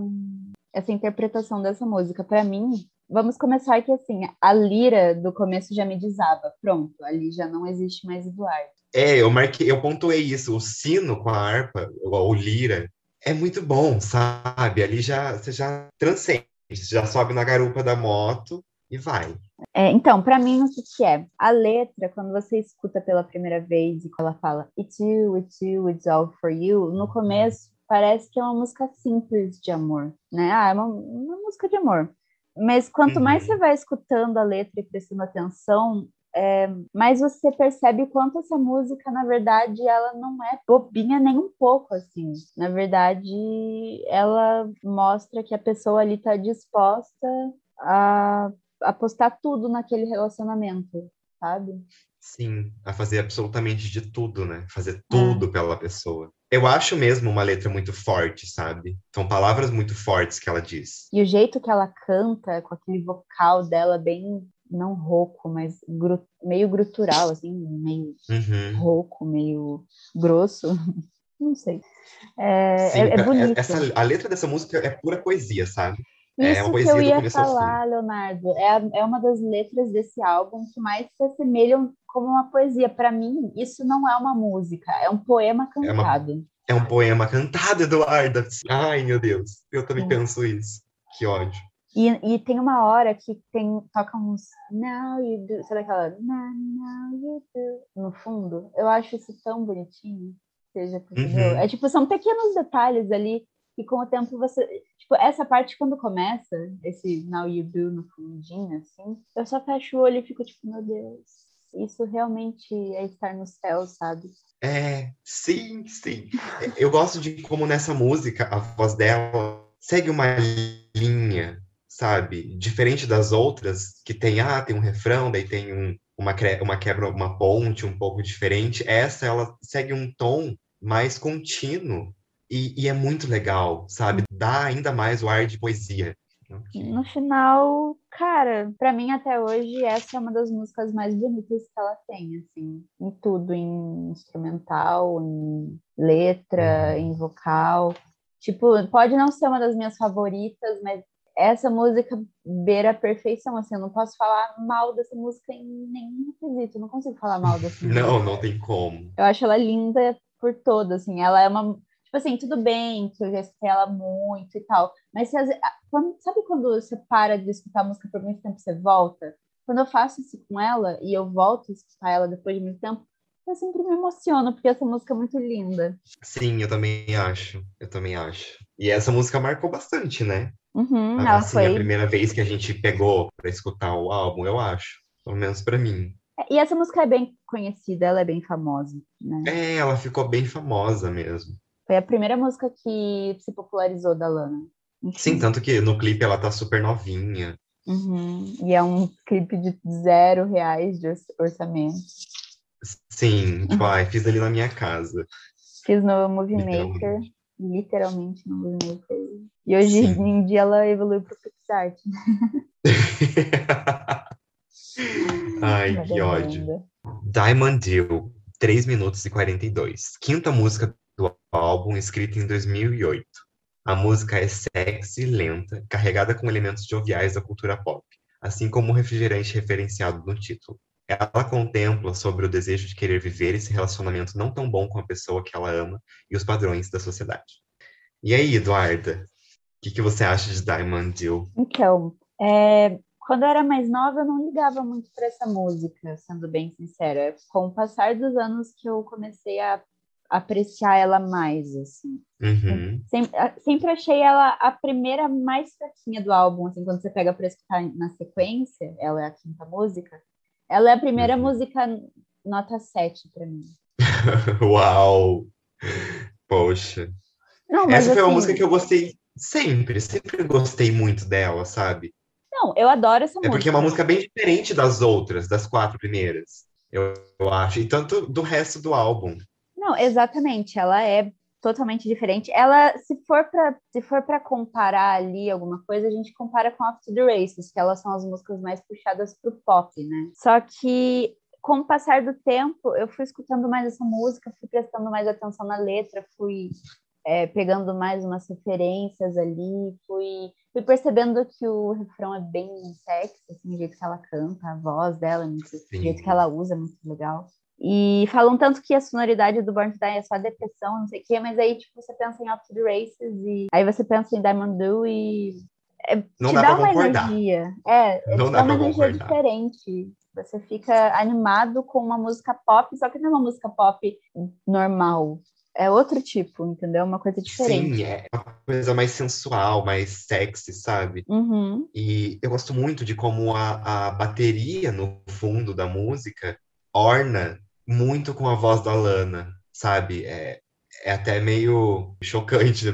Speaker 2: essa interpretação dessa música. Para mim, vamos começar que assim, a lira do começo já me desaba, pronto, ali já não existe mais Eduardo.
Speaker 1: É, eu marquei, eu pontuei isso. O sino com a harpa, o, o lira, é muito bom, sabe? Ali já você já transcende, já sobe na garupa da moto e vai.
Speaker 2: É, então, para mim, o que, que é? A letra, quando você escuta pela primeira vez e ela fala It's you, it's you, it's all for you, no começo parece que é uma música simples de amor, né? Ah, é uma, uma música de amor. Mas quanto
Speaker 1: Uhum.
Speaker 2: mais você vai escutando a letra e prestando atenção, é, mais você percebe quanto essa música, na verdade, ela não é bobinha nem um pouco, assim. Na verdade, ela mostra que a pessoa ali está disposta a apostar tudo naquele relacionamento, sabe?
Speaker 1: Sim, a fazer absolutamente de tudo, né? Fazer tudo pela pessoa. Eu acho mesmo uma letra muito forte, sabe? São palavras muito fortes que ela diz.
Speaker 2: E o jeito que ela canta, com aquele vocal dela bem, não rouco, mas gru- meio grutural, assim, meio
Speaker 1: Uhum.
Speaker 2: rouco, meio grosso. (laughs) Não sei. É,
Speaker 1: Sim,
Speaker 2: é, é
Speaker 1: ca-
Speaker 2: bonito.
Speaker 1: essa, a letra dessa música é pura poesia, sabe? é
Speaker 2: Isso
Speaker 1: uma
Speaker 2: que
Speaker 1: poesia
Speaker 2: eu
Speaker 1: do
Speaker 2: ia falar, Leonardo. É, a- é uma das letras desse álbum que mais se assemelham como uma poesia. Para mim, isso não é uma música, é um poema
Speaker 1: É uma-
Speaker 2: cantado.
Speaker 1: É um poema cantado, Eduarda. Ai, meu Deus. Eu também
Speaker 2: Sim.
Speaker 1: penso isso. Que ódio.
Speaker 2: E, e tem uma hora que tem, toca uns Now you do, sabe aquela Now, now you do no fundo? Eu acho isso tão bonitinho. Seja percebeu?
Speaker 1: Uhum.
Speaker 2: É tipo, são pequenos detalhes ali que com o tempo você. Tipo, essa parte quando começa, esse Now you do no fundinho, assim, eu só fecho o olho e fico tipo, meu Deus, isso realmente é estar no céu, sabe?
Speaker 1: É, sim, sim. Eu gosto de como nessa música a voz dela segue uma linha, sabe? Diferente das outras, que tem, ah, tem um refrão, daí tem um, uma, uma quebra, uma ponte um pouco diferente. Essa, ela segue um tom mais contínuo e, e é muito legal, sabe? Dá ainda mais o ar de poesia.
Speaker 2: No final, cara, pra mim até hoje essa é uma das músicas mais bonitas que ela tem, assim, em tudo, em instrumental, em letra, em vocal. Tipo, pode não ser uma das minhas favoritas, mas essa música beira a perfeição, assim, eu não posso falar mal dessa música em nenhum quesito, eu não consigo falar mal dessa (laughs) música.
Speaker 1: Não, não tem como.
Speaker 2: Eu acho ela linda por todo, assim, ela é uma. Tipo assim, tudo bem que eu já escutei ela muito e tal, mas às quando- sabe quando você para de escutar a música por muito tempo e você volta? Quando eu faço isso com ela e eu volto a escutar ela depois de muito tempo, eu sempre me emociono, porque essa música é muito linda.
Speaker 1: Sim, eu também acho. Eu também acho. E essa música marcou bastante, né?
Speaker 2: Uhum, ela
Speaker 1: Assim,
Speaker 2: foi.
Speaker 1: a primeira vez que a gente pegou pra escutar o álbum, eu acho. Pelo menos pra mim.
Speaker 2: E essa música é bem conhecida, ela é bem famosa, né?
Speaker 1: É, ela ficou bem famosa mesmo.
Speaker 2: Foi a primeira música que se popularizou da Lana. Enfim.
Speaker 1: Sim, tanto que no clipe ela tá super novinha.
Speaker 2: Uhum. E é um clipe de zero reais de or- orçamento.
Speaker 1: Sim, tipo, ai, fiz ali na minha casa.
Speaker 2: Fiz no Movie. Maker, literalmente no Movie Maker. E hoje
Speaker 1: Sim.
Speaker 2: em dia ela evoluiu pro PixArt. (laughs)
Speaker 1: Ai,
Speaker 2: Uma
Speaker 1: que ódio.
Speaker 2: demanda.
Speaker 1: Diamond Deal, 3 minutos e 42. Quinta música do álbum, escrita em 2008. A música é sexy, lenta, carregada com elementos joviais da cultura pop, assim como o refrigerante referenciado no título. Ela contempla sobre o desejo de querer viver esse relacionamento não tão bom com a pessoa que ela ama e os padrões da sociedade. E aí, Eduarda, o que, que você acha de Diamond Deal?
Speaker 2: Então, é, quando eu era mais nova, eu não ligava muito para essa música, sendo bem sincera. Com o passar dos anos que eu comecei a apreciar ela mais, assim.
Speaker 1: Uhum,
Speaker 2: Sempre, sempre achei ela a primeira mais fraquinha do álbum, assim, quando você pega para escutar na sequência, ela é a quinta música. Ela é a primeira
Speaker 1: Uhum.
Speaker 2: música nota 7 para mim. (laughs)
Speaker 1: Uau! Poxa.
Speaker 2: Não,
Speaker 1: Essa foi uma
Speaker 2: assim,
Speaker 1: música que eu gostei sempre, sempre gostei muito dela, sabe?
Speaker 2: Não, eu adoro essa
Speaker 1: É
Speaker 2: música.
Speaker 1: porque é uma música bem diferente das outras, das quatro primeiras, eu, eu acho, e tanto do resto do álbum.
Speaker 2: Não, exatamente. Ela é totalmente diferente. Ela, se for para se for para comparar ali alguma coisa, a gente compara com After the Races, que elas são as músicas mais puxadas pro pop, né? Só que com o passar do tempo, eu fui escutando mais essa música, fui prestando mais atenção na letra, fui é, pegando mais umas referências ali, fui, fui percebendo que o refrão é bem sexy, assim, o jeito que ela canta, a voz dela, o jeito que ela usa é muito legal. E falam tanto que a sonoridade do Born to Die é só depressão, não sei o quê, mas aí, tipo, você pensa em After the Races e aí você pensa em Diamond Do e é,
Speaker 1: Não
Speaker 2: te
Speaker 1: dá
Speaker 2: dá uma
Speaker 1: concordar.
Speaker 2: energia. É,
Speaker 1: Não
Speaker 2: te
Speaker 1: dá
Speaker 2: dá uma
Speaker 1: pra
Speaker 2: energia
Speaker 1: concordar.
Speaker 2: diferente. Você fica animado com uma música pop, só que não é uma música pop normal. É outro tipo, entendeu? Uma coisa diferente.
Speaker 1: Sim, é uma coisa mais sensual, mais sexy, sabe?
Speaker 2: Uhum.
Speaker 1: E eu gosto muito de como a, a bateria no fundo da música orna muito com a voz da Lana, sabe? É, é até meio chocante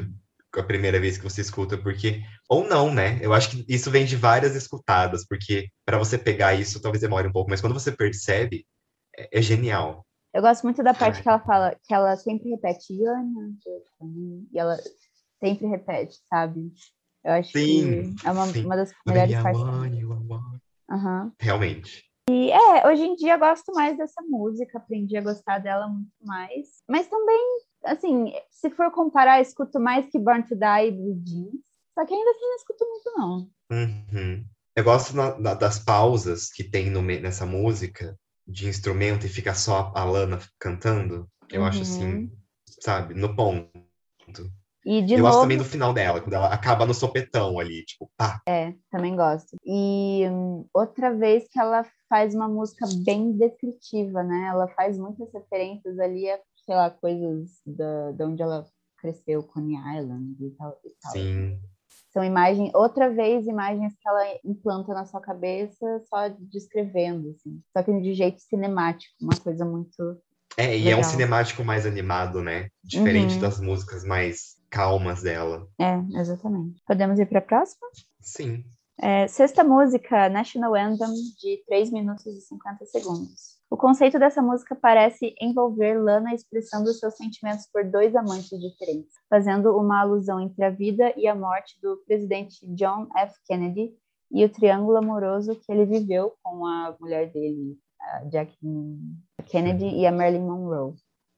Speaker 1: a primeira vez que você escuta, porque. Ou não, né? Eu acho que isso vem de várias escutadas, porque para você pegar isso talvez demore um pouco, mas quando você percebe, é, é genial.
Speaker 2: Eu gosto muito da parte
Speaker 1: Ai.
Speaker 2: que ela fala, que ela sempre repete, e ela sempre repete, sabe? Eu acho
Speaker 1: Sim,
Speaker 2: que é uma, uma das melhores partes. Aham.
Speaker 1: Realmente.
Speaker 2: E é, hoje em dia eu gosto mais dessa música, aprendi a gostar dela muito mais. Mas também, assim, se for comparar, eu escuto mais que Born to Die do Jeans. Só que ainda assim não escuto muito, não.
Speaker 1: Uhum. Eu gosto na- na- das pausas que tem no nessa música de instrumento e fica só a Lana cantando. Eu acho
Speaker 2: Uhum.
Speaker 1: assim, sabe, no ponto.
Speaker 2: E de
Speaker 1: eu
Speaker 2: novo,
Speaker 1: gosto também do final dela, quando ela acaba no sopetão ali, tipo, pá.
Speaker 2: também gosto. E hum, outra vez que ela faz uma música bem descritiva, né? Ela faz muitas referências ali a, sei lá, coisas da, de onde ela cresceu, Coney Island e tal. E tal.
Speaker 1: Sim,
Speaker 2: São imagens, outra vez, imagens que ela implanta na sua cabeça só descrevendo, assim. Só que de jeito cinemático, uma coisa muito.
Speaker 1: É, e é um
Speaker 2: Legal.
Speaker 1: cinemático mais animado, né? Diferente
Speaker 2: Uhum.
Speaker 1: das músicas mais calmas dela.
Speaker 2: É, exatamente. Podemos ir para a próxima?
Speaker 1: Sim.
Speaker 2: É, sexta música, National Anthem, de 3 minutos e 50 segundos. O conceito dessa música parece envolver Lana expressando seus sentimentos por dois amantes diferentes, fazendo uma alusão entre a vida e a morte do presidente John F. Kennedy e o triângulo amoroso que ele viveu com a mulher dele, a Jacqueline Kennedy e a Marilyn Monroe.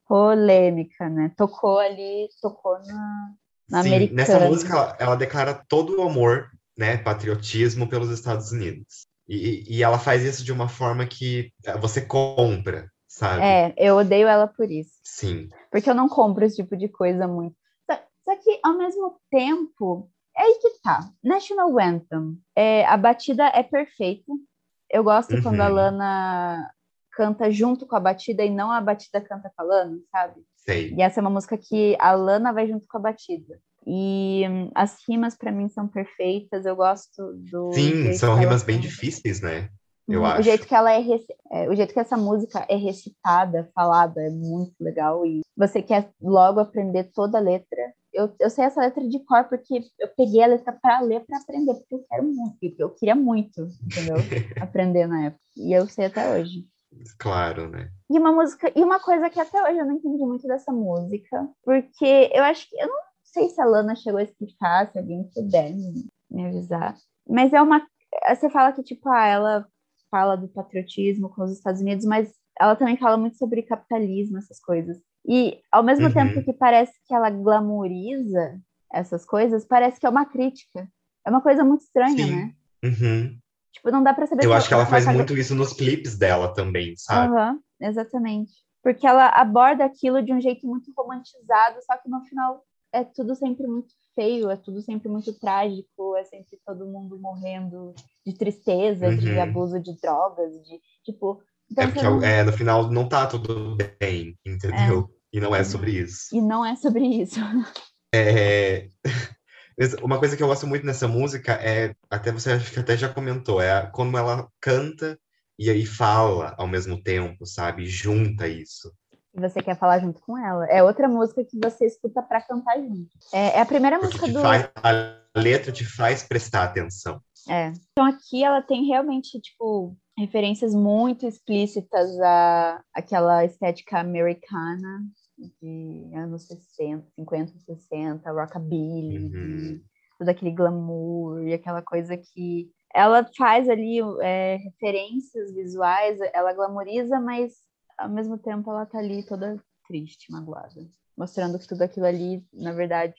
Speaker 2: Polêmica, né? Tocou ali, tocou na, na
Speaker 1: Sim,
Speaker 2: americana.
Speaker 1: nessa música ela, ela declara todo o amor, né, patriotismo pelos Estados Unidos. E, e ela faz isso de uma forma que eh, você compra, sabe?
Speaker 2: É, eu odeio ela por isso.
Speaker 1: Sim.
Speaker 2: Porque eu não compro esse tipo de coisa muito. Só, só que, ao mesmo tempo, é aí que tá. National Anthem. É, a batida é perfeita. Eu gosto quando a
Speaker 1: Uhum.
Speaker 2: Lana canta junto com a batida e não a batida canta com a Lana, sabe?
Speaker 1: Sei.
Speaker 2: E essa é uma música que a Lana vai junto com a batida. E hum, as rimas para mim são perfeitas. Eu gosto do.
Speaker 1: Sim, são rimas bem difíceis, né? Eu
Speaker 2: Uhum,
Speaker 1: acho.
Speaker 2: O jeito que ela é, rec- é, o jeito que essa música é recitada, falada, é muito legal. E você quer logo aprender toda a letra. Eu, eu sei essa letra de cor porque eu peguei a letra para ler, para aprender, porque eu quero muito, eu queria muito, entendeu? (laughs) aprender na época. E eu sei até hoje.
Speaker 1: Claro, né?
Speaker 2: E uma música, e uma coisa que até hoje eu não entendi muito dessa música, porque eu acho que eu não sei se a Lana chegou a explicar, se alguém puder me, avisar. Mas é uma. Você fala que, tipo, ah, ela fala do patriotismo com os Estados Unidos, mas ela também fala muito sobre capitalismo, essas coisas. E ao mesmo
Speaker 1: Uhum.
Speaker 2: tempo que parece que ela glamoriza essas coisas, parece que é uma crítica. É uma coisa muito estranha,
Speaker 1: Sim.
Speaker 2: né?
Speaker 1: Uhum.
Speaker 2: Tipo, não dá pra saber
Speaker 1: Eu acho que ela faz
Speaker 2: tá
Speaker 1: muito isso nos clipes dela também, sabe?
Speaker 2: Aham, exatamente. Porque ela aborda aquilo de um jeito muito romantizado, só que no final é tudo sempre muito feio, é tudo sempre muito trágico, é sempre todo mundo morrendo de tristeza, de
Speaker 1: Uhum.
Speaker 2: abuso de drogas, de tipo. Então,
Speaker 1: É porque
Speaker 2: não-
Speaker 1: é, no final não tá tudo bem, entendeu? E não é sobre isso.
Speaker 2: E não é sobre isso.
Speaker 1: É, (laughs) Uma coisa que eu gosto muito nessa música é, até você acho que até já comentou, é como ela canta e aí fala ao mesmo tempo, sabe? Junta isso.
Speaker 2: E você quer falar junto com ela. É outra música que você escuta pra cantar junto. É, é a primeira música do.
Speaker 1: faz, a letra te faz prestar atenção.
Speaker 2: É. Então aqui ela tem realmente, tipo, referências muito explícitas à aquela estética americana de anos 60, 50, 60, rockabilly,
Speaker 1: Uhum.
Speaker 2: todo aquele glamour e aquela coisa que ela faz ali é, referências visuais, ela glamoriza, mas ao mesmo tempo ela tá ali toda triste, magoada, mostrando que tudo aquilo ali, na verdade,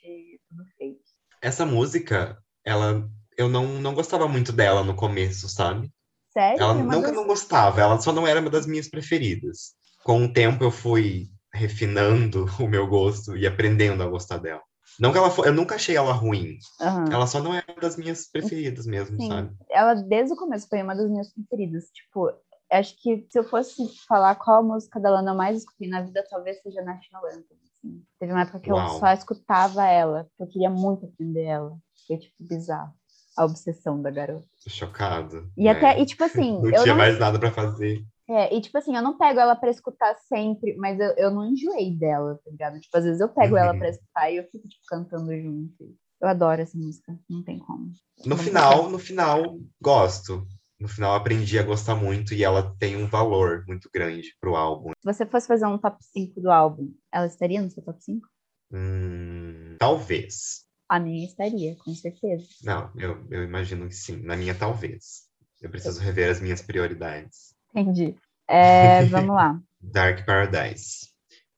Speaker 2: tudo fake.
Speaker 1: Essa música, ela eu não, não gostava muito dela no começo, sabe?
Speaker 2: Sério?
Speaker 1: Ela
Speaker 2: uma
Speaker 1: não
Speaker 2: das-
Speaker 1: não gostava, ela só não era uma das minhas preferidas. Com o tempo eu fui refinando (laughs) o meu gosto e aprendendo a gostar dela. Não que ela fo... eu nunca achei ela ruim.
Speaker 2: Aham.
Speaker 1: Ela só não é das minhas preferidas mesmo,
Speaker 2: Sim.
Speaker 1: sabe?
Speaker 2: ela desde o começo foi uma das minhas preferidas. Tipo, acho que se eu fosse falar qual música da Lana eu mais escutei na vida, talvez seja National Anthem. assim. Teve uma época que eu
Speaker 1: Uau.
Speaker 2: só escutava ela, porque eu queria muito aprender ela. Foi, tipo, bizarro. A obsessão da garota.
Speaker 1: Tô chocado.
Speaker 2: E
Speaker 1: né?
Speaker 2: até, e tipo assim, (laughs)
Speaker 1: Não
Speaker 2: eu
Speaker 1: tinha
Speaker 2: não,
Speaker 1: mais nada pra fazer.
Speaker 2: é, e tipo assim, eu não pego ela pra escutar sempre, mas eu, eu não enjoei dela, tá ligado? Tipo, às vezes eu pego
Speaker 1: Uhum.
Speaker 2: ela pra escutar e eu fico, tipo, cantando junto. Eu adoro essa música, não tem como.
Speaker 1: No
Speaker 2: Vamos
Speaker 1: final, no final, gosto. No final, aprendi a gostar muito e ela tem um valor muito grande pro álbum.
Speaker 2: Se você fosse fazer um top 5 do álbum, ela estaria no seu top 5?
Speaker 1: Hum, talvez.
Speaker 2: A minha estaria, com certeza.
Speaker 1: Não, eu, eu imagino que sim. Na minha, talvez. Eu preciso rever as minhas prioridades.
Speaker 2: Entendi. É, (laughs) vamos lá.
Speaker 1: Dark Paradise.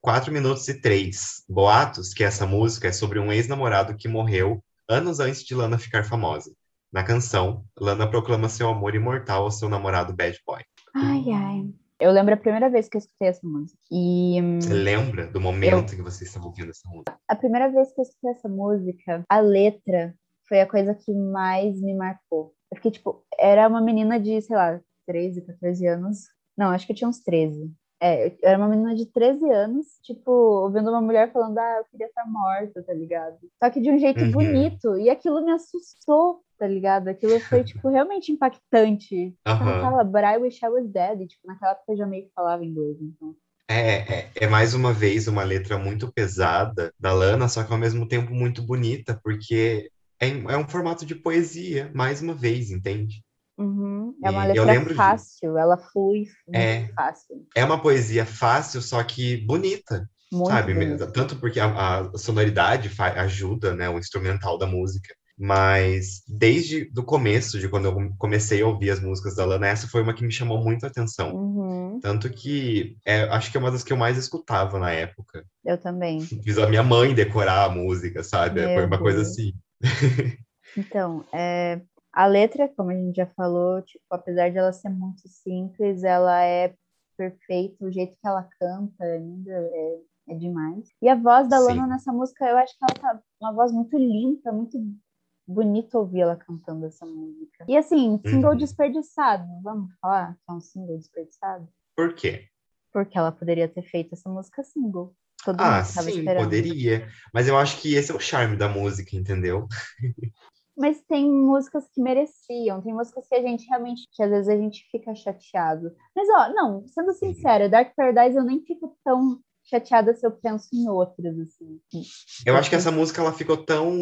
Speaker 1: 4 minutos e 3. Boatos que essa música é sobre um ex-namorado que morreu anos antes de Lana ficar famosa. Na canção, Lana proclama seu amor imortal ao seu namorado Bad Boy.
Speaker 2: Ai, ai. Eu lembro a primeira vez que eu escutei essa música. E hum,
Speaker 1: Você lembra do momento que você estava ouvindo essa música?
Speaker 2: a primeira vez que eu escutei essa música, a letra foi a coisa que mais me marcou. Eu fiquei, tipo, era uma menina de, sei lá, 13, 14 anos. Não, acho que eu tinha uns 13. É, eu era uma menina de 13 anos, tipo, ouvindo uma mulher falando, ah, eu queria estar morta, tá ligado? Só que de um jeito
Speaker 1: Uhum.
Speaker 2: bonito. E aquilo me assustou, tá ligado? Aquilo foi, tipo, realmente impactante. Ela
Speaker 1: Aham.
Speaker 2: fala, but I wish I was dead. Tipo, naquela época eu já meio que falava inglês, então.
Speaker 1: É, é, é mais uma vez uma letra muito pesada da Lana, só que ao mesmo tempo muito bonita, porque é, é um formato de poesia, mais uma vez, entende?
Speaker 2: Uhum. É uma
Speaker 1: E
Speaker 2: letra
Speaker 1: lembro de-
Speaker 2: fácil, ela flui muito
Speaker 1: É.
Speaker 2: fácil.
Speaker 1: É uma poesia fácil, só que bonita,
Speaker 2: Muito
Speaker 1: sabe?
Speaker 2: bonito.
Speaker 1: Tanto porque a, a sonoridade ajuda, né, o instrumental da música. Mas desde do começo, de quando eu comecei a ouvir as músicas da Lana, essa foi uma que me chamou muito a atenção.
Speaker 2: Uhum.
Speaker 1: Tanto que é, acho que é uma das que eu mais escutava na época.
Speaker 2: Eu também. (laughs)
Speaker 1: Fiz a minha mãe decorar a música, sabe?
Speaker 2: Meu
Speaker 1: Foi uma coisa
Speaker 2: Deus.
Speaker 1: assim. (laughs)
Speaker 2: Então, é, a letra, como a gente já falou, tipo, apesar de ela ser muito simples, ela é perfeita, o jeito que ela canta ainda é, é demais. E a voz da Lana
Speaker 1: Sim.
Speaker 2: nessa música, eu acho que ela tá uma voz muito limpa, muito bonito ouvir ela cantando essa música. E assim, single
Speaker 1: Uhum.
Speaker 2: desperdiçado, vamos falar que é um single desperdiçado?
Speaker 1: Por quê?
Speaker 2: Porque ela poderia ter feito essa música single. Todo
Speaker 1: Ah, sim,
Speaker 2: esperando.
Speaker 1: poderia. Mas eu acho que esse é o charme da música, entendeu? (laughs)
Speaker 2: Mas tem músicas que mereciam, tem músicas que a gente realmente, que às vezes a gente fica chateado. Mas, ó, não, sendo sincera, Dark Paradise eu nem fico tão chateada se eu penso em outras, assim.
Speaker 1: Eu acho que essa música ela ficou tão,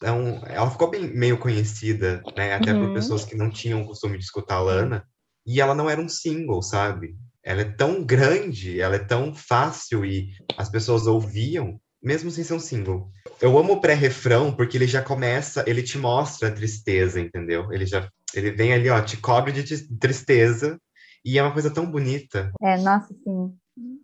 Speaker 1: tão ela ficou bem meio conhecida, né? Até por
Speaker 2: Uhum.
Speaker 1: pessoas que não tinham o costume de escutar a Lana. E ela não era um single, sabe? Ela é tão grande, ela é tão fácil e as pessoas ouviam, mesmo sem ser um single. Eu amo o pré-refrão porque ele já começa, ele te mostra a tristeza, entendeu? Ele já, ele vem ali, ó, te cobre de tristeza e é uma coisa tão bonita.
Speaker 2: É, nossa, assim,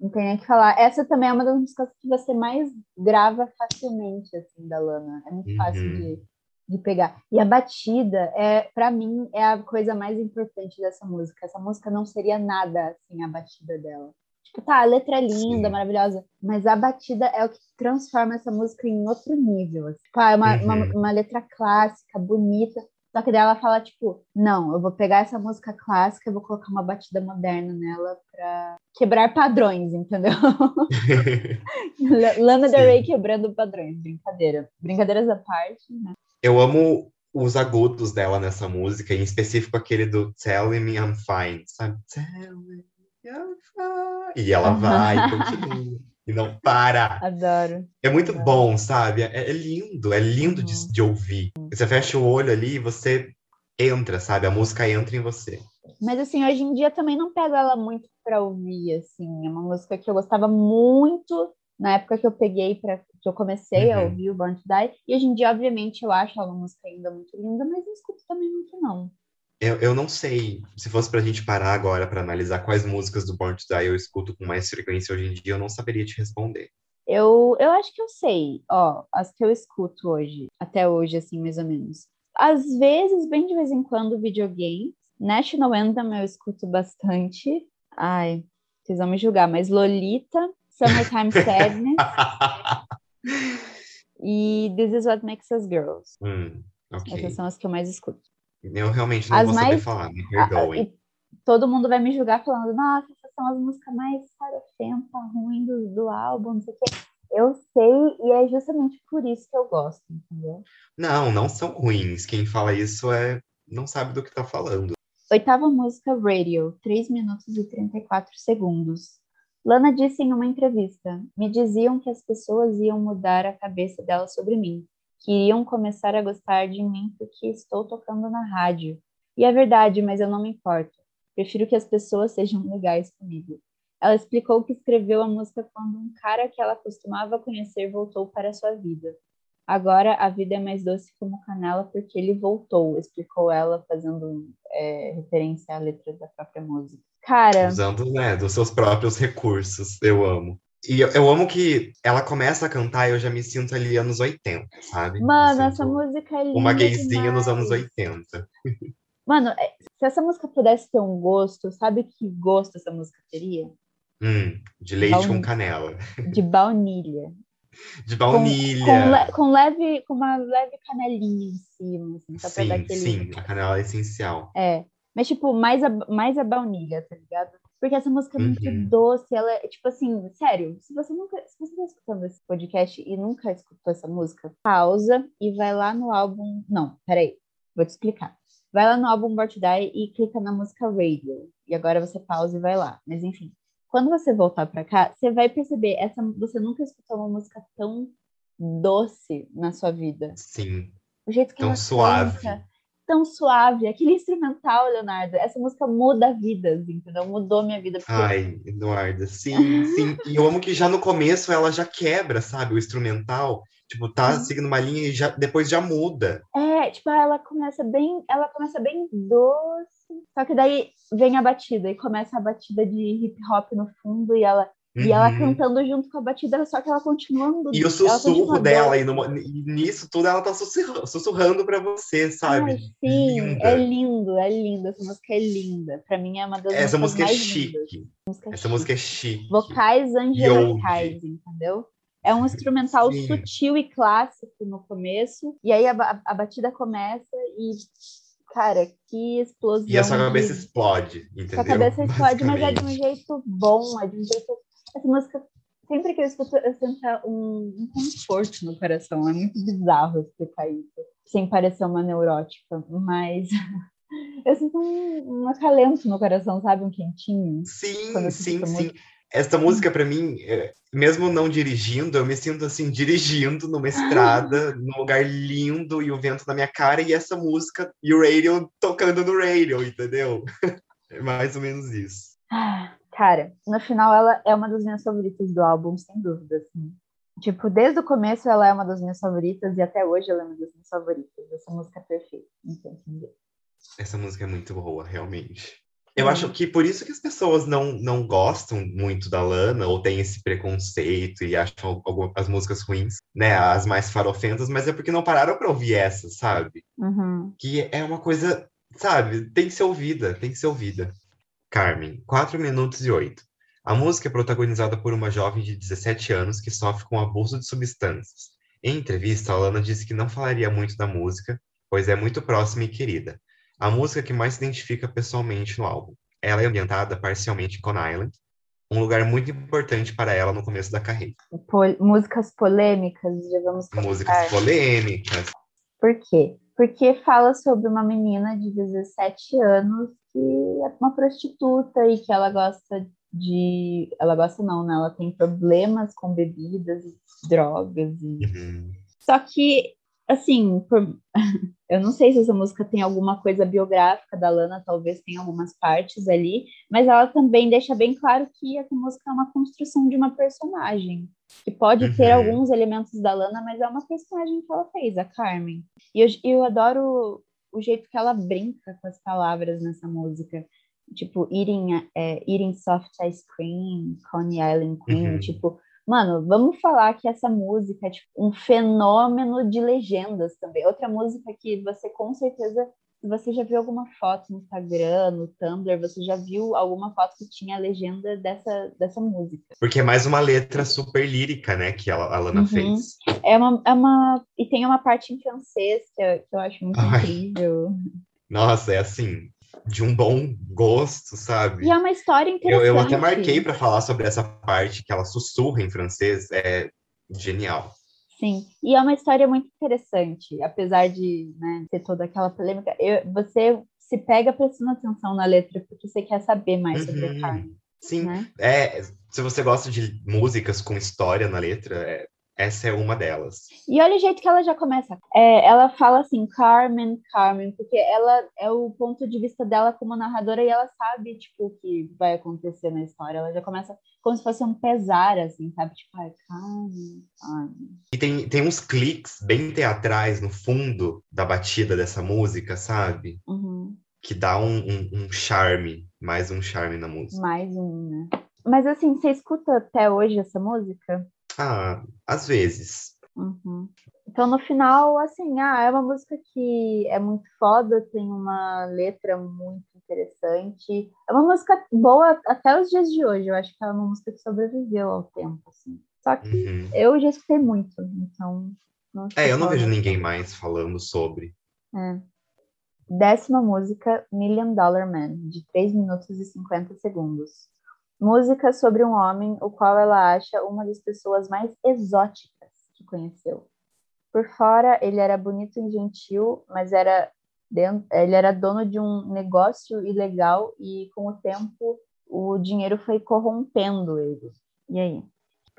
Speaker 2: não tem nem o que falar. Essa também é uma das músicas que você mais grava facilmente, assim, da Lana. É muito fácil
Speaker 1: Uhum.
Speaker 2: de, de pegar. E a batida, é, para mim, é a coisa mais importante dessa música. Essa música não seria nada sem a batida dela. Tipo, tá, a letra é linda,
Speaker 1: Sim.
Speaker 2: maravilhosa, mas a batida é o que transforma essa música em outro nível. Tipo, é uma, uma,
Speaker 1: Uhum.
Speaker 2: uma letra clássica, bonita, só que daí ela fala, tipo, não, eu vou pegar essa música clássica e vou colocar uma batida moderna nela pra quebrar padrões, entendeu? (laughs) Lana Del. Rey quebrando padrões, brincadeira. Brincadeiras à parte, né?
Speaker 1: Eu amo os agudos dela nessa música, em específico aquele do Telling Me I'm Fine, sabe? Telling me. E ela vai e continua. E não para.
Speaker 2: Adoro.
Speaker 1: É muito
Speaker 2: Adoro.
Speaker 1: bom, sabe? É, é lindo, é lindo de,
Speaker 2: Uhum.
Speaker 1: de ouvir. Você fecha o olho ali e você entra, sabe? A música entra em você.
Speaker 2: Mas assim, hoje em dia também não pego ela muito pra ouvir, assim. É uma música que eu gostava muito na época que eu peguei para que eu comecei a
Speaker 1: Uhum.
Speaker 2: ouvir o Born to Die. E hoje em dia, obviamente, eu acho ela uma música ainda muito linda, mas não escuto também muito, não.
Speaker 1: Eu, eu não sei, se fosse pra gente parar agora pra analisar quais músicas do Born to Die eu escuto com mais frequência hoje em dia, eu não saberia te responder.
Speaker 2: Eu, eu acho que eu sei, ó, as que eu escuto hoje, até hoje, assim, mais ou menos. Às vezes, bem de vez em quando, videogame. National Anthem eu escuto bastante. Ai, vocês vão me julgar, mas Lolita, Summertime (laughs) Sadness (laughs) e This Is What Makes Us Girls.
Speaker 1: hum, ok.
Speaker 2: Essas são as que eu mais escuto.
Speaker 1: Eu realmente não
Speaker 2: As
Speaker 1: vou saber
Speaker 2: mais-
Speaker 1: falar, me perdoem.
Speaker 2: todo mundo vai me julgar falando, nossa, essas são as músicas mais farofenta, ruim do, do álbum, não sei o quê. Eu sei, e é justamente por isso que eu gosto, entendeu?
Speaker 1: Não, não são ruins. Quem fala isso é não sabe do que tá falando.
Speaker 2: Oitava música, Radio, 3 minutos e 34 segundos. Lana disse em uma entrevista: Me diziam que as pessoas iam mudar a cabeça delas sobre mim, que iriam começar a gostar de mim porque estou tocando na rádio. E é verdade, mas eu não me importo. Prefiro que as pessoas sejam legais comigo. Ela explicou que escreveu a música quando um cara que ela costumava conhecer voltou para a sua vida. Agora a vida é mais doce como canela porque ele voltou, explicou ela, fazendo é, referência à letra da própria música. Cara,
Speaker 1: Usando, né, dos seus próprios recursos. Eu amo. E eu, eu amo que ela começa a cantar e eu já me sinto ali anos 80, sabe?
Speaker 2: Mano, essa música é linda.
Speaker 1: Uma gayzinha nos
Speaker 2: demais.
Speaker 1: anos 80.
Speaker 2: Mano, é, se essa música pudesse ter um gosto, sabe que gosto essa música teria?
Speaker 1: Hum, de leite com canela.
Speaker 2: De baunilha.
Speaker 1: De
Speaker 2: Com,
Speaker 1: baunilha.
Speaker 2: com, le- com leve, com uma leve canelinha em cima, assim, só pra dar
Speaker 1: Sim,
Speaker 2: aquele.
Speaker 1: sim, a canela é essencial.
Speaker 2: É. Mas, tipo, mais a, mais a baunilha, tá ligado? Porque essa música é muito
Speaker 1: Uhum.
Speaker 2: doce, ela é, tipo assim, sério, se você nunca, se você tá escutando esse podcast e nunca escutou essa música, pausa e vai lá no álbum. Não, peraí, vou te explicar. Vai lá no álbum Born to Die e clica na música Radio. E agora você pausa e vai lá. Mas enfim, quando você voltar pra cá, você vai perceber, essa, você nunca escutou uma música tão doce na sua vida.
Speaker 1: Sim.
Speaker 2: O jeito que
Speaker 1: Tão
Speaker 2: ela
Speaker 1: suave.
Speaker 2: canta, tão suave. Aquele (laughs) instrumental, Leonardo, essa música muda vidas, entendeu? Mudou minha vida. Porque
Speaker 1: Ai, Eduarda, sim, (laughs) sim. E eu amo que já no começo ela já quebra, sabe? O instrumental. Tipo, tá seguindo uma linha e já, depois já muda.
Speaker 2: É, tipo, ela começa bem, ela começa bem doce, só que daí vem a batida e começa a batida de hip hop no fundo e ela e ela
Speaker 1: Uhum.
Speaker 2: cantando junto com a batida, só que ela continuando.
Speaker 1: E o sussurro dela, e, no- e nisso tudo ela tá sussurrando, sussurrando pra você, sabe?
Speaker 2: Ai, sim,
Speaker 1: Linda.
Speaker 2: é lindo, é lindo. Essa música é linda. Pra mim é uma das
Speaker 1: Essa música é chique.
Speaker 2: Música
Speaker 1: Essa
Speaker 2: chique.
Speaker 1: música é chique.
Speaker 2: vocais angelicais, entendeu? É um instrumental
Speaker 1: Sim.
Speaker 2: sutil e clássico no começo, e aí a, a batida começa e, cara, que explosão.
Speaker 1: E a sua cabeça
Speaker 2: de...
Speaker 1: explode, entendeu?
Speaker 2: Sua cabeça (laughs) explode, mas é de um jeito bom, é de um jeito. Essa música sempre que eu escuto, eu sinto um, um conforto no coração. É muito bizarro explicar isso, sem parecer uma neurótica, mas (laughs) eu sinto um, um acalento no coração, sabe? Um quentinho.
Speaker 1: Sim, sim, sim. Essa música, para mim, é, mesmo não dirigindo, eu me sinto assim, dirigindo numa estrada, (laughs) num lugar lindo e o vento na minha cara, e essa música e o radio tocando no radio, entendeu? (laughs) É mais ou menos isso.
Speaker 2: Cara, no final ela é uma das minhas favoritas do álbum, sem dúvida, assim. Tipo, desde o começo ela é uma das minhas favoritas e até hoje ela é uma das minhas favoritas. Essa música é perfeita, não tem entender.
Speaker 1: Essa música é muito boa, realmente. Eu acho que por isso que as pessoas não, não gostam muito da Lana, ou têm esse preconceito e acham algumas, as músicas ruins, né? As mais farofentas, mas é porque não pararam para ouvir essas, sabe?
Speaker 2: Uhum.
Speaker 1: Que é uma coisa, sabe, tem que ser ouvida, tem que ser ouvida. Carmen, 4 minutos e 8. A música é protagonizada por uma jovem de 17 anos que sofre com abuso de substâncias. Em entrevista, a Lana disse que não falaria muito da música, pois é muito próxima e querida a música que mais se identifica pessoalmente no álbum. Ela é ambientada parcialmente em Con Island, um lugar muito importante para ela no começo da carreira.
Speaker 2: Pol músicas polêmicas, digamos
Speaker 1: assim. Músicas polêmicas.
Speaker 2: Por quê? Porque fala sobre uma menina de 17 anos que é uma prostituta e que ela gosta de. Ela gosta não, né? Ela tem problemas com bebidas, drogas e. Uhum. Só que assim, por... (laughs) eu não sei se essa música tem alguma coisa biográfica da Lana, talvez tenha algumas partes ali, mas ela também deixa bem claro que essa música é uma construção de uma personagem, que pode uhum. ter alguns elementos da Lana, mas é uma personagem que ela fez, a Carmen. E eu, eu adoro o jeito que ela brinca com as palavras nessa música. Tipo, eating, é, eating soft ice cream, Coney Island Queen, uhum. tipo, Mano, vamos falar que essa música é tipo, um fenômeno de legendas também. Outra música que você com certeza, você já viu alguma foto no Instagram, no Tumblr, você já viu alguma foto que tinha a legenda dessa, dessa música.
Speaker 1: Porque é mais uma letra super lírica, né, que a, a Lana uhum. fez.
Speaker 2: É uma, é uma. E tem uma parte em francês que, eu, que eu acho muito Ai. incrível.
Speaker 1: Nossa, é assim, de um bom gosto, sabe?
Speaker 2: E é uma história interessante.
Speaker 1: Eu, eu até marquei para falar sobre essa parte que ela sussurra em francês, é genial.
Speaker 2: Sim, e é uma história muito interessante, apesar de né, ter toda aquela polêmica. Eu, você se pega prestando atenção na letra porque você quer saber mais uhum. sobre a Carmen.
Speaker 1: Sim,
Speaker 2: né?
Speaker 1: é, se você gosta de músicas com história na letra, é, essa é uma delas.
Speaker 2: E olha o jeito que ela já começa. É, ela fala assim, Carmen, Carmen, porque ela é o ponto de vista dela como narradora e ela sabe, tipo, o que vai acontecer na história. Ela já começa como se fosse um pesar, assim, sabe? Tipo, ai, Carmen, Carmen.
Speaker 1: E tem, tem uns cliques bem teatrais no fundo da batida dessa música, sabe?
Speaker 2: Uhum.
Speaker 1: Que dá um, um, um charme, mais um charme na música.
Speaker 2: Mais um, né? Mas assim, você escuta até hoje essa música?
Speaker 1: Ah, às vezes.
Speaker 2: Uhum. Então, no final, assim, ah, é uma música que é muito foda, tem uma letra muito interessante. É uma música boa até os dias de hoje. Eu acho que é uma música que sobreviveu ao tempo, assim. Só que uhum. eu já escutei muito, então.
Speaker 1: É, eu não vejo ninguém mais falando sobre.
Speaker 2: É. Décima música, Million Dollar Man, de 3 minutos e 50 segundos. Música sobre um homem, o qual ela acha uma das pessoas mais exóticas que conheceu. Por fora, ele era bonito e gentil, mas era dentro, ele era dono de um negócio ilegal e, com o tempo, o dinheiro foi corrompendo ele. E aí?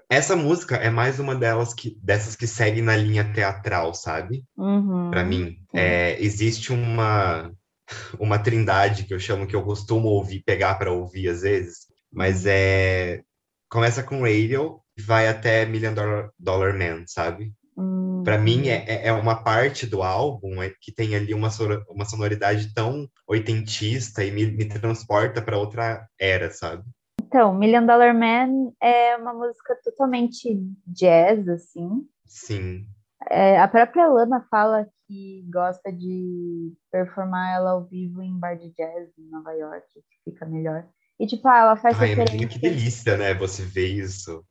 Speaker 1: Essa música é mais uma delas que dessas que seguem na linha teatral, sabe?
Speaker 2: Uhum.
Speaker 1: Para mim, é, existe uma (laughs) uma trindade que eu chamo que eu costumo ouvir, pegar para ouvir às vezes, mas é. Começa com Radio e vai até Million Dollar, Dollar Man, sabe?
Speaker 2: Hum.
Speaker 1: Para mim, é, é, é uma parte do álbum é, que tem ali uma, uma sonoridade tão oitentista e me, me transporta para outra era, sabe?
Speaker 2: Então, Million Dollar Man é uma música totalmente jazz, assim.
Speaker 1: Sim.
Speaker 2: É, a própria Lana fala que gosta de performar ela ao vivo em bar de jazz em Nova York, que fica melhor. E, tipo, ah, ela faz
Speaker 1: Ai, referência... que delícia, né? Você vê isso.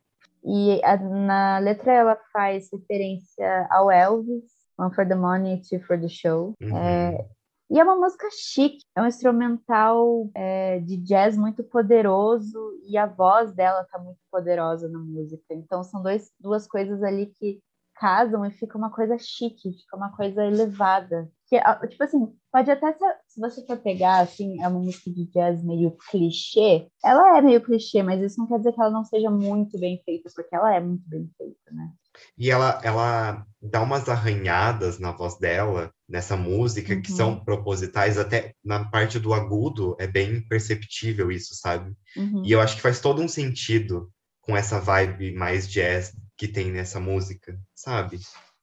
Speaker 2: E a, na letra ela faz referência ao Elvis, One for the Money, Two for the Show.
Speaker 1: Uhum.
Speaker 2: É, E é uma música chique, é um instrumental é, de jazz muito poderoso e a voz dela tá muito poderosa na música. Então são dois, duas coisas ali que casam e fica uma coisa chique, fica uma coisa elevada. Que, tipo assim, pode até ser, se você for pegar, assim, é uma música de jazz meio clichê, ela é meio clichê, mas isso não quer dizer que ela não seja muito bem feita, porque ela é muito bem feita, né?
Speaker 1: E ela, ela dá umas arranhadas na voz dela, nessa música, uhum. que são uhum. propositais, até na parte do agudo é bem perceptível isso, sabe? Uhum. E eu acho que faz todo um sentido com essa vibe mais jazz que tem nessa música, sabe?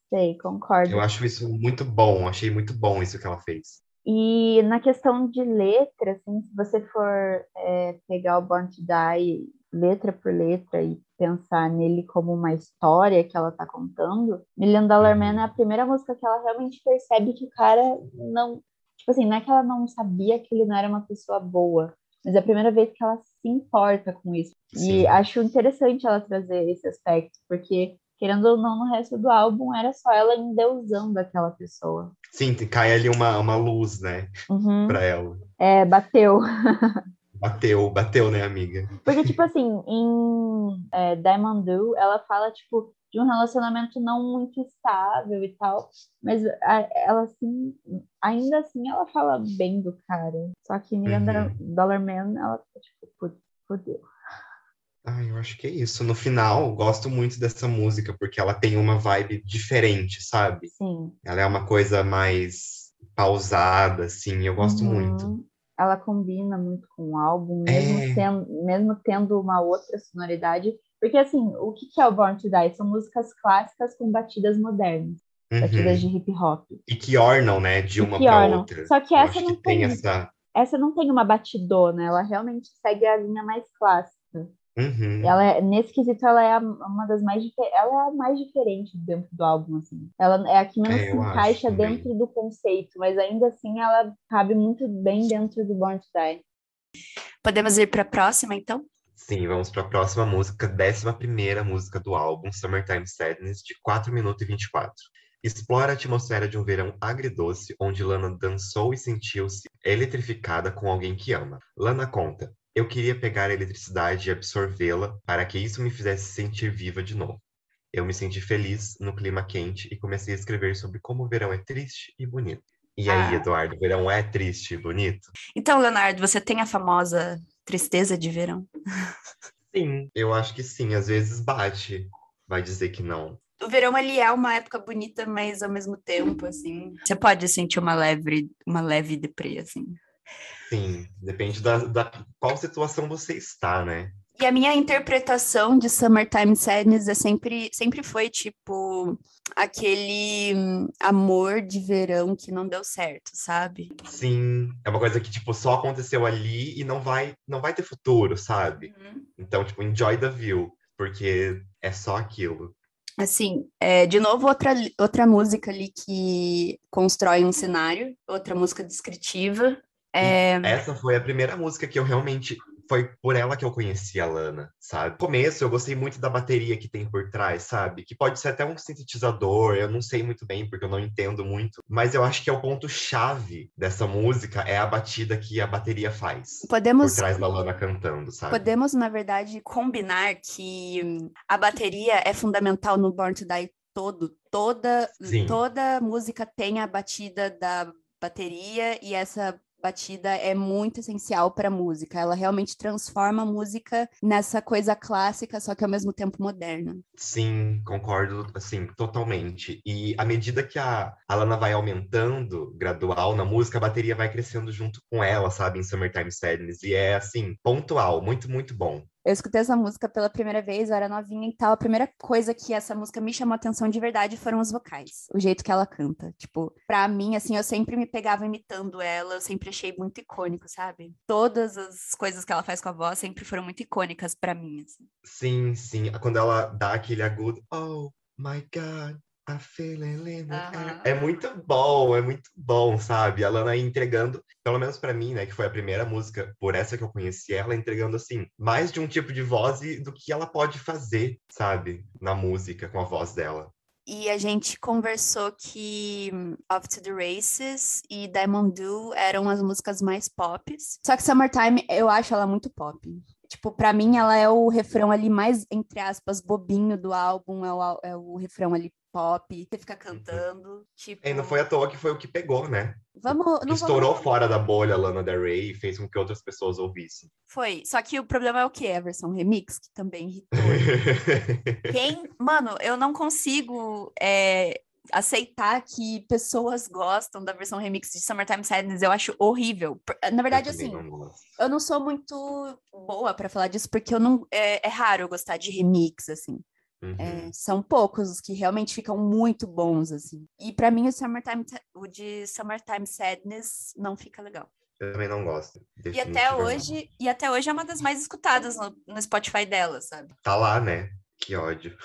Speaker 2: Sei, concordo.
Speaker 1: Eu acho isso muito bom, achei muito bom isso que ela fez.
Speaker 2: E na questão de letra, assim, se você for é, pegar o Born to Die letra por letra e pensar nele como uma história que ela está contando, Million Dollar Man é a primeira música que ela realmente percebe que o cara não. Tipo assim, não é que ela não sabia que ele não era uma pessoa boa, mas é a primeira vez que ela se importa com isso. Sim. E acho interessante ela trazer esse aspecto, porque querendo ou não, no resto do álbum era só ela endeusando aquela pessoa.
Speaker 1: Sim, cai ali uma, uma luz, né, uhum. pra ela.
Speaker 2: É, bateu. (laughs)
Speaker 1: Bateu, bateu, né, amiga?
Speaker 2: Porque, tipo assim, em é, Diamond Do, ela fala, tipo, de um relacionamento não muito estável e tal, mas ela, assim, ainda assim, ela fala bem do cara. Só que Million uhum. Dollar Man, ela, tipo, fodeu.
Speaker 1: Ah, eu acho que é isso. No final, gosto muito dessa música, porque ela tem uma vibe diferente, sabe?
Speaker 2: Sim.
Speaker 1: Ela é uma coisa mais pausada, assim, eu gosto uhum. muito
Speaker 2: ela combina muito com o álbum, mesmo, é... sendo, mesmo tendo uma outra sonoridade. Porque, assim, o que é o Born to Die? São músicas clássicas com batidas modernas. Uhum. Batidas de hip hop.
Speaker 1: E que ornam, né, de uma para outra.
Speaker 2: Só que Eu essa não tem, tem essa... essa não tem uma batidona, ela realmente segue a linha mais clássica.
Speaker 1: Uhum.
Speaker 2: Ela é, nesse quesito, ela é uma das mais ela é a mais diferente dentro do álbum, assim. Ela é a que menos é, se encaixa dentro do conceito, mas ainda assim ela cabe muito bem dentro do Born to Die.
Speaker 3: Podemos ir para a próxima, então?
Speaker 1: Sim, vamos para a próxima música, décima primeira música do álbum, Summertime Sadness, de 4 minutos e 24. Explora a atmosfera de um verão agridoce, onde Lana dançou e sentiu-se eletrificada com alguém que ama. Lana conta: eu queria pegar a eletricidade e absorvê-la para que isso me fizesse sentir viva de novo. Eu me senti feliz no clima quente e comecei a escrever sobre como o verão é triste e bonito. E aí, ah. Eduardo, o verão é triste e bonito?
Speaker 3: Então, Leonardo, você tem a famosa tristeza de verão?
Speaker 1: Sim, eu acho que sim. Às vezes bate. Vai dizer que não.
Speaker 3: O verão ali é uma época bonita, mas ao mesmo tempo, assim, você pode sentir uma leve, uma leve deprê, assim.
Speaker 1: Sim, depende da, da qual situação você está, né?
Speaker 3: E a minha interpretação de Summertime Sadness é sempre, sempre foi tipo aquele amor de verão que não deu certo, sabe?
Speaker 1: Sim, é uma coisa que tipo só aconteceu ali e não vai não vai ter futuro, sabe? Uhum. Então, tipo, enjoy the view, porque é só aquilo.
Speaker 3: Assim, é, de novo, outra, outra música ali que constrói um cenário, outra música descritiva, é...
Speaker 1: Essa foi a primeira música que eu realmente. Foi por ela que eu conheci a Lana, sabe? No começo, eu gostei muito da bateria que tem por trás, sabe? Que pode ser até um sintetizador, eu não sei muito bem, porque eu não entendo muito. Mas eu acho que é o ponto-chave dessa música, é a batida que a bateria faz.
Speaker 3: Podemos...
Speaker 1: Por trás da Lana cantando, sabe?
Speaker 3: Podemos, na verdade, combinar que a bateria é fundamental no Born to Die todo. Toda, toda música tem a batida da bateria e essa batida é muito essencial para a música. Ela realmente transforma a música nessa coisa clássica, só que ao mesmo tempo moderna.
Speaker 1: Sim, concordo, assim, totalmente. E à medida que a Alana vai aumentando, gradual na música, a bateria vai crescendo junto com ela, sabe, em Summertime Sadness. E é, assim, pontual, muito, muito bom.
Speaker 3: Eu escutei essa música pela primeira vez, eu era novinha e tal. A primeira coisa que essa música me chamou a atenção de verdade foram os vocais, o jeito que ela canta. Tipo, pra mim, assim, eu sempre me pegava imitando ela, eu sempre achei muito icônico, sabe? Todas as coisas que ela faz com a voz sempre foram muito icônicas para mim, assim.
Speaker 1: Sim, sim. Quando ela dá aquele agudo, oh my God, a Uhum. É muito bom, é muito bom, sabe? A Lana entregando, pelo menos para mim, né, que foi a primeira música, por essa que eu conheci ela, entregando assim, mais de um tipo de voz do que ela pode fazer, sabe? Na música, com a voz dela.
Speaker 2: e a gente conversou que Off to the Races e Diamond Do eram as músicas mais pop. Só que Summertime, eu acho ela muito pop. Tipo, pra mim, ela é o refrão ali mais, entre aspas, bobinho do álbum, é o, é o refrão ali pop, você fica cantando, tipo...
Speaker 1: E não foi à toa que foi o que pegou, né?
Speaker 2: Vamos...
Speaker 1: Que estourou vamos... fora da bolha Lana Del Rey e fez com que outras pessoas ouvissem.
Speaker 2: Foi, só que o problema é o quê? A versão remix, que também irritou. (laughs) Quem... Mano, eu não consigo... É aceitar que pessoas gostam da versão remix de Summertime Sadness, eu acho horrível. Na verdade, eu assim, não eu não sou muito boa para falar disso, porque eu não é, é, raro eu gostar de remix, assim. Uhum. É, são poucos os que realmente ficam muito bons, assim. E para mim, o, Summertime, o de Summertime Sadness não fica legal.
Speaker 1: Eu também não gosto.
Speaker 2: E até hoje, e até hoje é uma das mais escutadas no, no Spotify dela, sabe?
Speaker 1: Tá lá, né? Que ódio.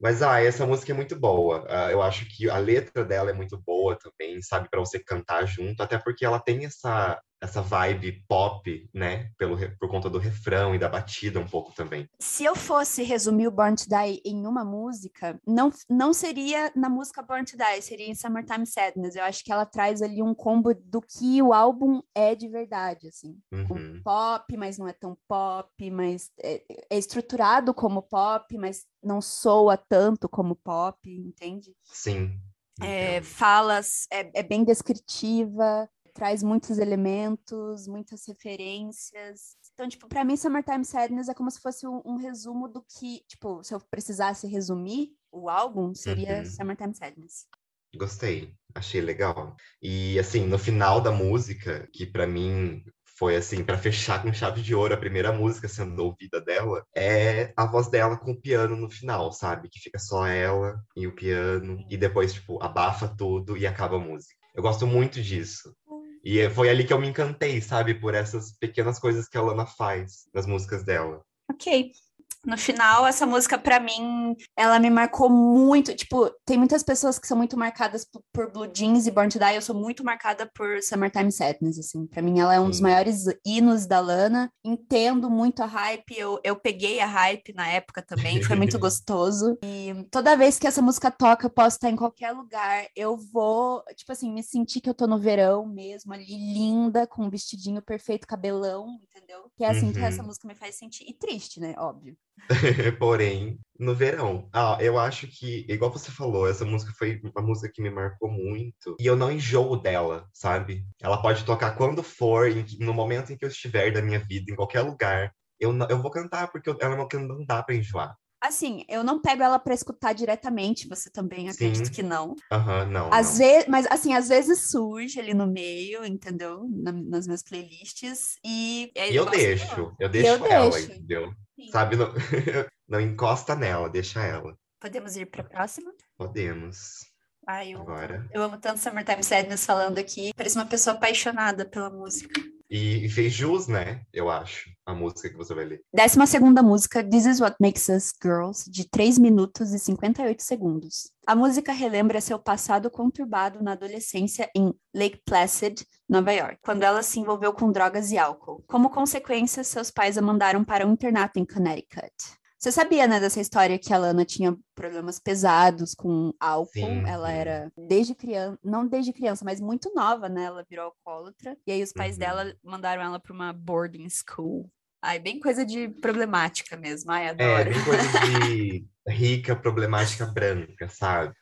Speaker 1: Mas, ah, essa música é muito boa. Uh, eu acho que a letra dela é muito boa também, sabe? para você cantar junto, até porque ela tem essa essa vibe pop, né? Pelo, por conta do refrão e da batida um pouco também.
Speaker 2: Se eu fosse resumir o Born to Die em uma música, não, não seria na música Born to Die, seria em Summertime Sadness. Eu acho que ela traz ali um combo do que o álbum é de verdade, assim. Uhum. Um pop, mas não é tão pop, mas é, é estruturado como pop, mas não soa tanto como pop, entende?
Speaker 1: Sim.
Speaker 2: É, falas, é, é bem descritiva, traz muitos elementos, muitas referências. Então, tipo, para mim, Summertime Sadness é como se fosse um, um, resumo do que, tipo, se eu precisasse resumir o álbum, seria uhum. Summertime Sadness.
Speaker 1: Gostei, achei legal. E assim, no final da música, que para mim foi assim, para (laughs) fechar com chave de ouro a primeira música sendo ouvida dela, é a voz dela com o piano no final, sabe? Que fica só ela e o piano, e depois, tipo, abafa tudo e acaba a música. Eu gosto muito disso. E foi ali que eu me encantei, sabe, por essas pequenas coisas que a Lana faz nas músicas dela.
Speaker 2: Ok. No final, essa música, para mim, ela me marcou muito. Tipo, tem muitas pessoas que são muito marcadas por, por Blue Jeans e Born to Die. Eu sou muito marcada por Summertime Sadness, assim. Pra mim, ela é um Sim. dos maiores hinos da Lana. Entendo muito a hype. Eu, eu peguei a hype na época também. Foi muito (laughs) gostoso. E toda vez que essa música toca, eu posso estar em qualquer lugar. Eu vou, tipo assim, me sentir que eu tô no verão mesmo, ali, linda, com um vestidinho perfeito, cabelão, entendeu? Que é assim uhum. que essa música me faz sentir. E triste, né? Óbvio. (laughs)
Speaker 1: Porém, no verão. Ah, eu acho que, igual você falou, essa música foi uma música que me marcou muito. E eu não enjoo dela, sabe? Ela pode tocar quando for, no momento em que eu estiver da minha vida, em qualquer lugar. Eu, eu vou cantar, porque ela é uma que não dá pra enjoar.
Speaker 2: Assim, eu não pego ela para escutar diretamente, você também acredita que não.
Speaker 1: Aham, uhum, não.
Speaker 2: Às vezes, mas assim, às vezes surge ali no meio, entendeu? Na, nas minhas playlists e,
Speaker 1: e eu deixo, eu deixo eu ela, deixo. entendeu? Sabe, não, (laughs) não encosta nela, deixa ela.
Speaker 2: Podemos ir para a próxima?
Speaker 1: Podemos.
Speaker 2: Ai, eu, Agora. eu amo tanto Summertime Sadness falando aqui. Parece uma pessoa apaixonada pela música.
Speaker 1: E, fez jus, né? Eu acho, a música que você vai ler.
Speaker 2: Décima segunda música, This Is What Makes Us Girls, de 3 minutos e 58 segundos. A música relembra seu passado conturbado na adolescência em Lake Placid, Nova York, quando ela se envolveu com drogas e álcool. Como consequência, seus pais a mandaram para um internato em Connecticut. Você sabia, né, dessa história que a Lana tinha problemas pesados com álcool? Sim, ela sim. era desde criança, não desde criança, mas muito nova, né? Ela virou alcoólatra. E aí os pais uhum. dela mandaram ela para uma boarding school. Ai, bem coisa de problemática mesmo. Ai, é, adoro.
Speaker 1: É, bem coisa de (laughs) rica, problemática branca, sabe?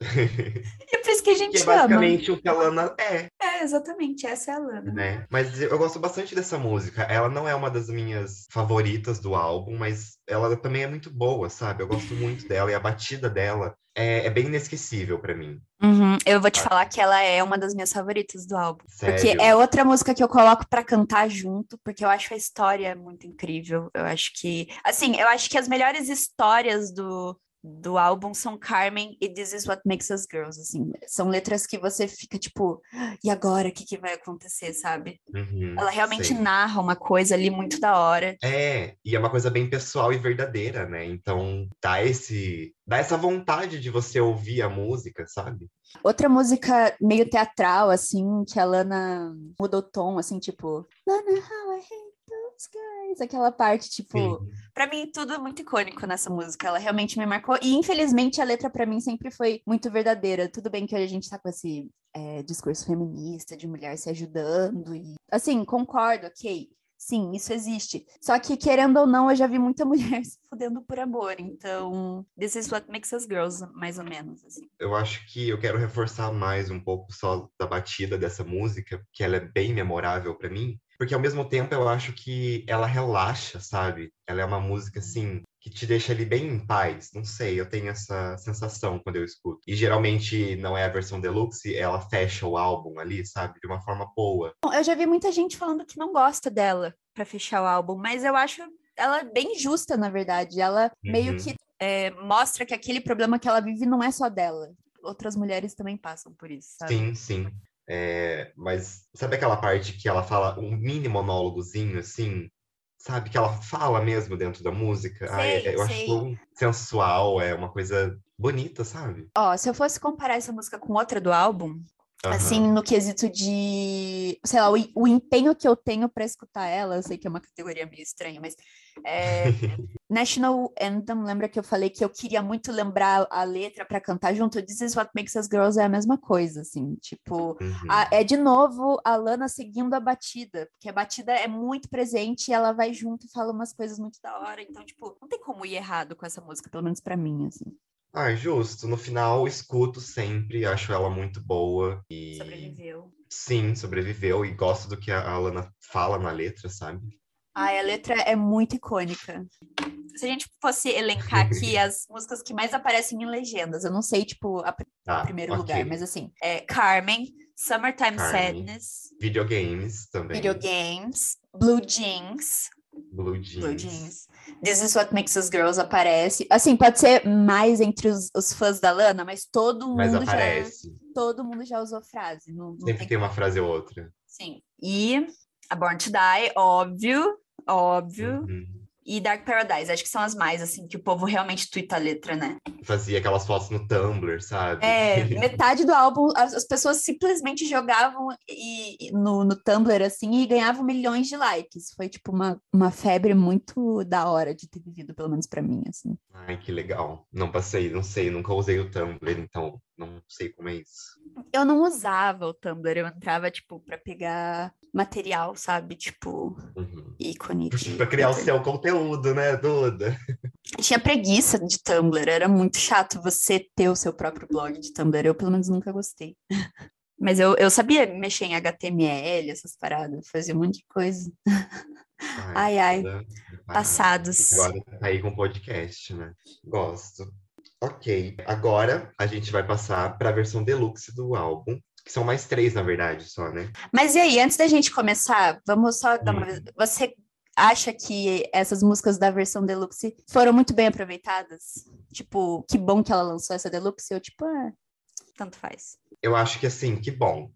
Speaker 2: E que a gente que é
Speaker 1: basicamente ama. o que a Lana é.
Speaker 2: É, exatamente, essa é a Lana.
Speaker 1: Né? Mas eu gosto bastante dessa música. Ela não é uma das minhas favoritas do álbum, mas ela também é muito boa, sabe? Eu gosto muito (laughs) dela e a batida dela é, é bem inesquecível para mim.
Speaker 2: Uhum. Eu vou te falar que ela é uma das minhas favoritas do álbum. Sério? Porque é outra música que eu coloco para cantar junto, porque eu acho a história muito incrível. Eu acho que, assim, eu acho que as melhores histórias do do álbum são Carmen e This Is What Makes Us Girls, assim, são letras que você fica tipo, e agora, o que, que vai acontecer, sabe? Uhum, Ela realmente sei. narra uma coisa ali muito da hora.
Speaker 1: É, e é uma coisa bem pessoal e verdadeira, né? Então dá esse, dá essa vontade de você ouvir a música, sabe?
Speaker 2: Outra música meio teatral, assim, que a Lana mudou o tom, assim, tipo, Lana, how I hate those guys aquela parte, tipo, para mim tudo é muito icônico nessa música, ela realmente me marcou e infelizmente a letra para mim sempre foi muito verdadeira. Tudo bem que hoje a gente tá com esse é, discurso feminista de mulher se ajudando e assim, concordo, OK. Sim, isso existe. Só que, querendo ou não, eu já vi muita (laughs) mulher se fudendo por amor. Então, this is what makes us girls, mais ou menos. Assim.
Speaker 1: Eu acho que eu quero reforçar mais um pouco só da batida dessa música, que ela é bem memorável para mim. Porque ao mesmo tempo eu acho que ela relaxa, sabe? Ela é uma música assim que te deixa ali bem em paz. Não sei, eu tenho essa sensação quando eu escuto. E geralmente não é a versão deluxe, ela fecha o álbum ali, sabe? De uma forma boa.
Speaker 2: Eu já vi muita gente falando que não gosta dela para fechar o álbum, mas eu acho ela bem justa, na verdade. Ela uhum. meio que é, mostra que aquele problema que ela vive não é só dela. Outras mulheres também passam por isso, sabe?
Speaker 1: Sim, sim. É, mas sabe aquela parte que ela fala um mini monólogozinho, assim? Sabe? Que ela fala mesmo dentro da música.
Speaker 2: Sei, Ai,
Speaker 1: eu sei. acho sensual, é uma coisa bonita, sabe?
Speaker 2: Ó, se eu fosse comparar essa música com outra do álbum, Uhum. Assim, no quesito de, sei lá, o, o empenho que eu tenho para escutar ela, eu sei que é uma categoria meio estranha, mas é, National Anthem, lembra que eu falei que eu queria muito lembrar a letra para cantar junto? This is what makes us girls é a mesma coisa, assim, tipo, uhum. a, é de novo a Lana seguindo a batida, porque a batida é muito presente e ela vai junto e fala umas coisas muito da hora, então, tipo, não tem como ir errado com essa música, pelo menos para mim, assim.
Speaker 1: Ah, justo. No final, escuto sempre, acho ela muito boa. E...
Speaker 2: Sobreviveu.
Speaker 1: Sim, sobreviveu e gosto do que a Alana fala na letra, sabe?
Speaker 2: Ah, a letra é muito icônica. Se a gente fosse elencar aqui (laughs) as músicas que mais aparecem em legendas, eu não sei, tipo, a, ah, primeiro okay. lugar, mas assim, é Carmen, Summertime Carmen, Sadness,
Speaker 1: Videogames também.
Speaker 2: Videogames, Blue Jeans,
Speaker 1: Blue Jeans.
Speaker 2: Blue Jeans. This is what makes us girls aparece. Assim, pode ser mais entre os, os fãs da Lana, mas todo mundo mas aparece. já todo mundo já usou frase. Não, não
Speaker 1: Sempre tem, tem uma frase ou outra.
Speaker 2: Sim. E a Born to Die, óbvio, óbvio. Uhum e Dark Paradise. Acho que são as mais, assim, que o povo realmente twitta a letra, né?
Speaker 1: Fazia aquelas fotos no Tumblr, sabe?
Speaker 2: É, (laughs) metade do álbum, as, as pessoas simplesmente jogavam e, no, no Tumblr, assim, e ganhavam milhões de likes. Foi, tipo, uma, uma febre muito da hora de ter vivido, pelo menos para mim, assim.
Speaker 1: Ai, que legal. Não passei, não sei, nunca usei o Tumblr, então não sei como é isso.
Speaker 2: Eu não usava o Tumblr, eu entrava, tipo, para pegar material, sabe? Tipo, uhum. ícone.
Speaker 1: Para criar o seu conteúdo, né, Duda?
Speaker 2: Tinha preguiça de Tumblr, era muito chato você ter o seu próprio blog de Tumblr. Eu, pelo menos, nunca gostei. (laughs) Mas eu, eu sabia mexer em HTML, essas paradas, fazia um monte de coisa. Ai, ai, ai. passados.
Speaker 1: Agora tá aí com podcast, né? Gosto. Ok, agora a gente vai passar para a versão deluxe do álbum, que são mais três, na verdade, só, né?
Speaker 2: Mas e aí, antes da gente começar, vamos só dar uma. Hum. Você acha que essas músicas da versão deluxe foram muito bem aproveitadas? Tipo, que bom que ela lançou essa deluxe? Eu, tipo, ah, tanto faz.
Speaker 1: Eu acho que assim, que bom.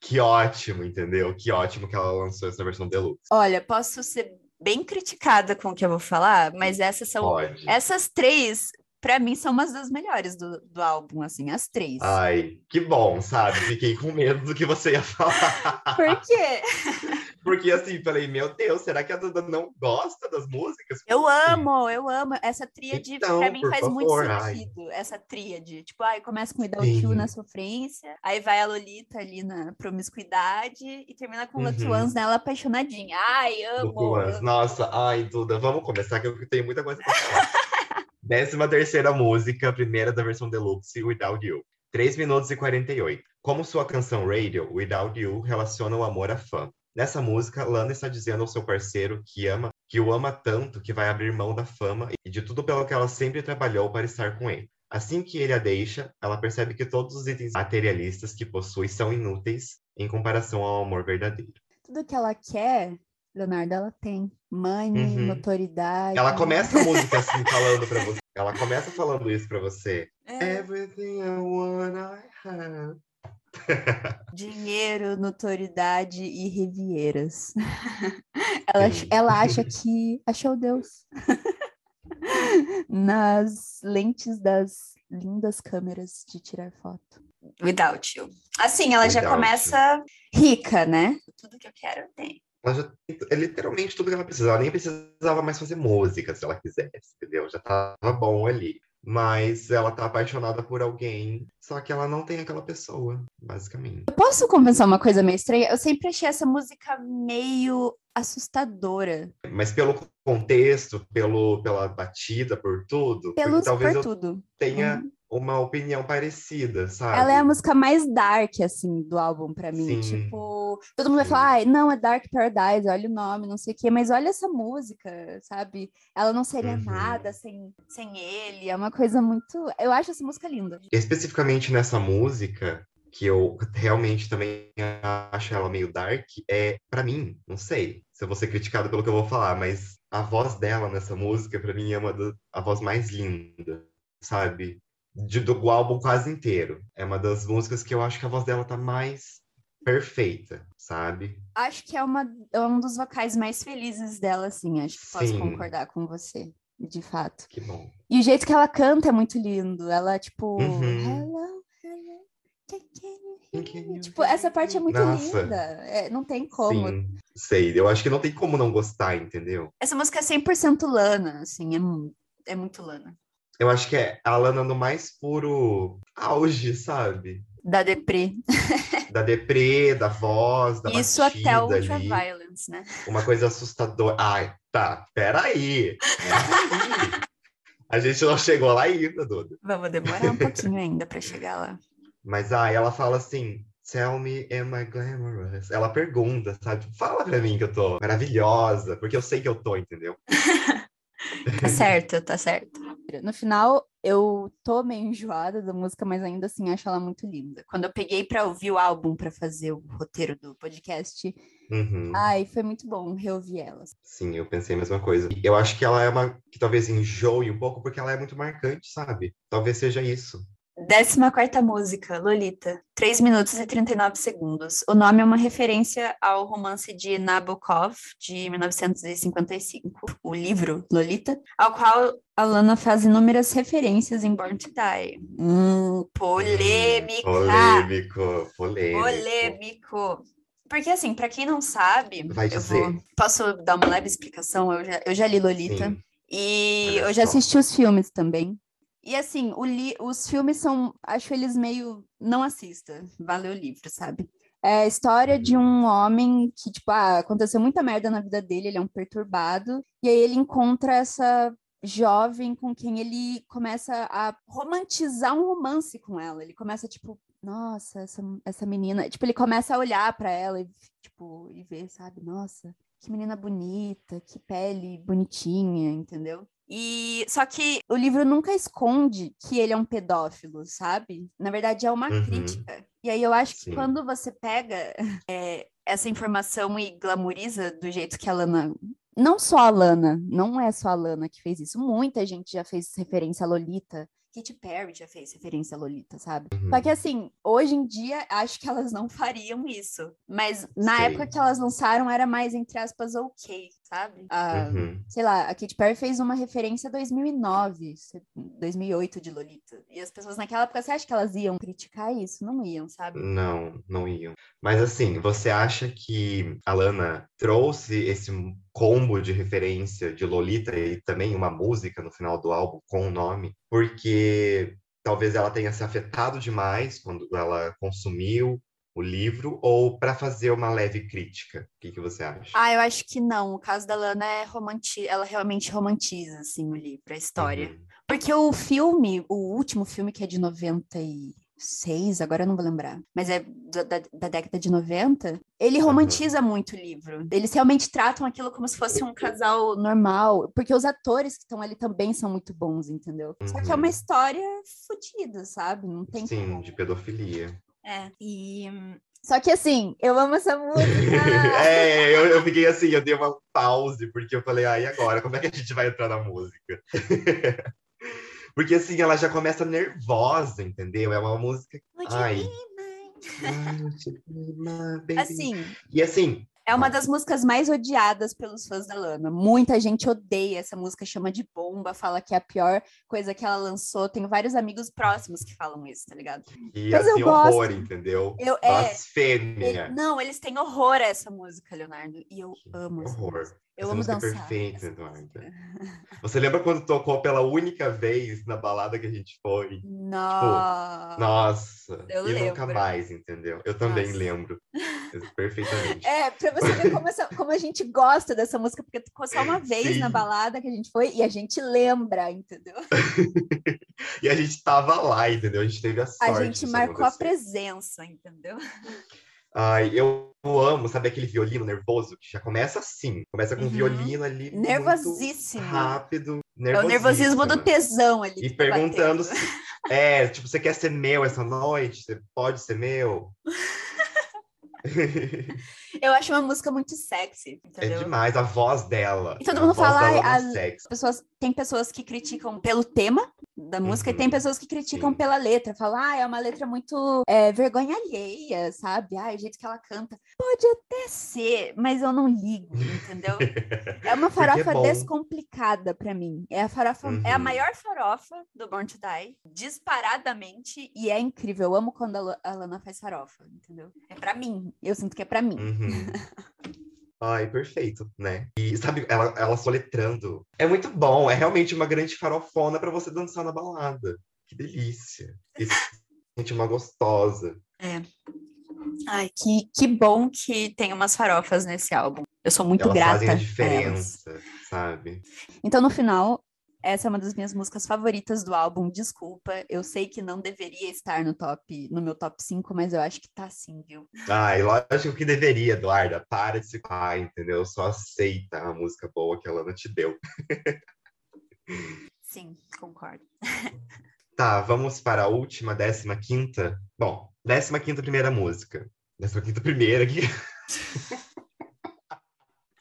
Speaker 1: Que ótimo, entendeu? Que ótimo que ela lançou essa versão deluxe.
Speaker 2: Olha, posso ser bem criticada com o que eu vou falar, mas essas são.
Speaker 1: Pode.
Speaker 2: Essas três para mim são umas das melhores do, do álbum, assim, as três.
Speaker 1: Ai, que bom, sabe? Fiquei com medo do que você ia falar.
Speaker 2: Por quê? (laughs)
Speaker 1: Porque assim, falei, meu Deus, será que a Duda não gosta das músicas?
Speaker 2: Eu amo, eu amo. Essa tríade então, pra mim faz favor, muito sentido. Ai. Essa tríade. Tipo, ai, começa com o Idal na sofrência, aí vai a Lolita ali na promiscuidade e termina com o uhum. nela apaixonadinha. Ai, amo. amo.
Speaker 1: Nossa, ai, Duda, vamos começar que eu tenho muita coisa pra falar. Décima terceira música, primeira da versão deluxe, Without You. 3 minutos e 48. Como sua canção Radio, Without You relaciona o amor à fã. Nessa música, Lana está dizendo ao seu parceiro que ama, que o ama tanto que vai abrir mão da fama e de tudo pelo que ela sempre trabalhou para estar com ele. Assim que ele a deixa, ela percebe que todos os itens materialistas que possui são inúteis em comparação ao amor verdadeiro.
Speaker 2: Tudo que ela quer Leonardo, ela tem money, uhum. notoriedade.
Speaker 1: Ela começa a música assim, falando pra você. Ela começa falando isso pra você. É. Everything I want, I have.
Speaker 2: Dinheiro, notoriedade e rivieiras. (laughs) ela, ela acha que achou Deus. (laughs) Nas lentes das lindas câmeras de tirar foto. Without you. Assim, ela Without já começa you. rica, né? Tudo que eu quero tem.
Speaker 1: Ela já é literalmente tudo que ela precisa. Ela nem precisava mais fazer música se ela quisesse, entendeu? Já tava bom ali. Mas ela tá apaixonada por alguém, só que ela não tem aquela pessoa, basicamente.
Speaker 2: Eu posso confessar uma coisa meio estranha? Eu sempre achei essa música meio assustadora.
Speaker 1: Mas pelo contexto, pelo, pela batida, por tudo, talvez
Speaker 2: por
Speaker 1: eu
Speaker 2: tudo.
Speaker 1: tenha uhum uma opinião parecida, sabe?
Speaker 2: Ela é a música mais dark, assim, do álbum para mim. Sim. Tipo, todo mundo vai falar, ah, não, é Dark Paradise, olha o nome, não sei o quê, mas olha essa música, sabe? Ela não seria uhum. nada sem, sem ele, é uma coisa muito... Eu acho essa música linda.
Speaker 1: Especificamente nessa música, que eu realmente também acho ela meio dark, é, para mim, não sei se eu vou ser criticado pelo que eu vou falar, mas a voz dela nessa música, para mim, é uma a voz mais linda, sabe? De, do álbum quase inteiro. É uma das músicas que eu acho que a voz dela tá mais perfeita, sabe?
Speaker 2: Acho que é, uma, é um dos vocais mais felizes dela, assim. Acho que posso Sim. concordar com você, de fato.
Speaker 1: Que bom.
Speaker 2: E o jeito que ela canta é muito lindo. Ela, tipo, uhum. hello, hello. Tipo, essa parte é muito Nossa. linda. É, não tem como.
Speaker 1: Sim, sei. Eu acho que não tem como não gostar, entendeu?
Speaker 2: Essa música é 100% Lana, assim. É, é muito Lana
Speaker 1: eu acho que é a Lana no mais puro auge, sabe?
Speaker 2: Da deprê. (laughs)
Speaker 1: da deprê, da voz, da
Speaker 2: Isso até o Ultraviolence, né?
Speaker 1: Uma coisa assustadora. Ai, tá, peraí. (laughs) a gente não chegou lá ainda, Duda.
Speaker 2: Vamos demorar um pouquinho ainda para chegar lá.
Speaker 1: Mas aí ela fala assim, Tell me, am I glamorous? Ela pergunta, sabe? Fala pra mim que eu tô maravilhosa, porque eu sei que eu tô, entendeu? (laughs)
Speaker 2: tá certo, tá certo. No final, eu tô meio enjoada da música, mas ainda assim acho ela muito linda. Quando eu peguei para ouvir o álbum para fazer o roteiro do podcast, uhum. ai, foi muito bom reouvir ela.
Speaker 1: Sim, eu pensei a mesma coisa. Eu acho que ela é uma que talvez enjoe um pouco porque ela é muito marcante, sabe? Talvez seja isso.
Speaker 2: Décima quarta música, Lolita, 3 minutos e 39 segundos. O nome é uma referência ao romance de Nabokov, de 1955, o livro Lolita, ao qual a Lana faz inúmeras referências em Born to Die. Hum, polêmica!
Speaker 1: Polêmico, polêmico.
Speaker 2: Polêmico. Porque, assim, para quem não sabe,
Speaker 1: Vai dizer.
Speaker 2: Vou... posso dar uma leve explicação? Eu já, eu já li Lolita. Sim. E eu já assisti os filmes também. E assim, os filmes são. Acho eles meio. Não assista, valeu o livro, sabe? É a história de um homem que, tipo, ah, aconteceu muita merda na vida dele, ele é um perturbado, e aí ele encontra essa jovem com quem ele começa a romantizar um romance com ela. Ele começa, tipo, nossa, essa, essa menina. Tipo, ele começa a olhar para ela e, tipo, e ver, sabe? Nossa, que menina bonita, que pele bonitinha, entendeu? E só que o livro nunca esconde que ele é um pedófilo, sabe? Na verdade, é uma uhum. crítica. E aí eu acho que Sim. quando você pega é, essa informação e glamoriza do jeito que a Lana. Não só a Lana, não é só a Lana que fez isso. Muita gente já fez referência a Lolita Katy Perry já fez referência a Lolita, sabe? Uhum. Só que assim, hoje em dia, acho que elas não (laughs) fariam isso. Mas na Sei. época que elas lançaram, era mais, entre aspas, ok, sabe? A, uhum. Sei lá, a Katy Perry fez uma referência a 2009, 2008 de Lolita. E as pessoas naquela época, você acha que elas iam criticar isso? Não iam, sabe?
Speaker 1: Não, não iam. Mas assim, você acha que a Lana trouxe esse combo de referência de Lolita e também uma música no final do álbum com o nome, porque talvez ela tenha se afetado demais quando ela consumiu o livro ou para fazer uma leve crítica? O que, que você acha?
Speaker 2: Ah, eu acho que não. O caso da Lana é romanti ela realmente romantiza assim o livro, a história. Uhum. Porque o filme, o último filme que é de 90 e seis, agora eu não vou lembrar, mas é da, da década de 90, ele romantiza muito o livro. Eles realmente tratam aquilo como se fosse um casal normal, porque os atores que estão ali também são muito bons, entendeu? Só que é uma uhum. história fodida, sabe? Não tem
Speaker 1: Sim, como. de pedofilia.
Speaker 2: É, e só que assim, eu amo essa música. (laughs)
Speaker 1: é, eu, eu fiquei assim, eu dei uma pause, porque eu falei, ah, e agora? Como é que a gente vai entrar na música? (laughs) Porque assim, ela já começa nervosa, entendeu? É uma música. Ai.
Speaker 2: Assim.
Speaker 1: E assim,
Speaker 2: É uma das músicas mais odiadas pelos fãs da Lana. Muita gente odeia essa música, chama de bomba, fala que é a pior coisa que ela lançou. Tenho vários amigos próximos que falam isso, tá ligado?
Speaker 1: E Mas assim, eu gosto. horror, entendeu?
Speaker 2: Eu, é, Blasfêmia. É, não, eles têm horror a essa música, Leonardo. E eu amo essa horror. Música. Eu essa amo música dançar.
Speaker 1: é perfeita, Eduarda. (laughs) Você lembra quando tocou pela única vez na balada que a gente foi?
Speaker 2: Nossa!
Speaker 1: Tipo, nossa! Eu e lembro. nunca mais, entendeu? Eu também nossa. lembro. (laughs) Perfeitamente.
Speaker 2: É, pra você ver como, essa, como, a gente gosta dessa música, porque tocou só uma (laughs) vez Sim. na balada que a gente foi e a gente lembra, entendeu?
Speaker 1: e a gente tava lá, entendeu? A gente teve a sorte.
Speaker 2: A gente marcou a presença, entendeu?
Speaker 1: Ai, eu amo, sabe aquele violino nervoso que já começa assim, começa com uhum. violino ali.
Speaker 2: Nervosíssimo.
Speaker 1: rápido.
Speaker 2: É o nervosismo do tesão ali.
Speaker 1: E perguntando se, é, tipo, você quer ser meu essa noite? Você pode ser meu? (laughs)
Speaker 2: Eu acho uma música muito sexy.
Speaker 1: É entendeu? É demais, a voz dela.
Speaker 2: E todo mundo fala, é as pessoas, tem pessoas que criticam pelo tema da música uhum. e tem pessoas que criticam Sim. pela letra. Falam, ah, é uma letra muito é, vergonha alheia, sabe? Ah, o jeito que ela canta. Pode até ser, mas eu não ligo, entendeu? (laughs) é uma é farofa é descomplicada para mim. É a farofa, uhum. é a uhum. maior farofa do Born to Die, disparadamente, e é incrível. Eu amo quando a Lana faz farofa, entendeu? É para mim. Eu sinto que é para mim. Uhum.
Speaker 1: Ai, perfeito, né? E sabe, ela, ela soletrando. É muito bom, é realmente uma grande farofona para você dançar na balada. Que delícia. E sente uma gostosa.
Speaker 2: É. Ai, que, que bom que tem umas farofas nesse álbum. Eu sou muito
Speaker 1: Elas
Speaker 2: grata.
Speaker 1: Fazem a diferença, sabe?
Speaker 2: Então, no final, essa é uma das minhas músicas favoritas do álbum, desculpa. Eu sei que não deveria estar no top, no meu top 5, mas eu acho que tá sim, viu?
Speaker 1: Ai, lógico que deveria, Eduarda. Para de se pai, entendeu? Só aceita a música boa que ela não te deu. (laughs)
Speaker 2: Sim, concordo. (laughs)
Speaker 1: Tá, vamos para a última, décima quinta. Bom, décima quinta primeira música. Décima quinta primeira aqui. (laughs)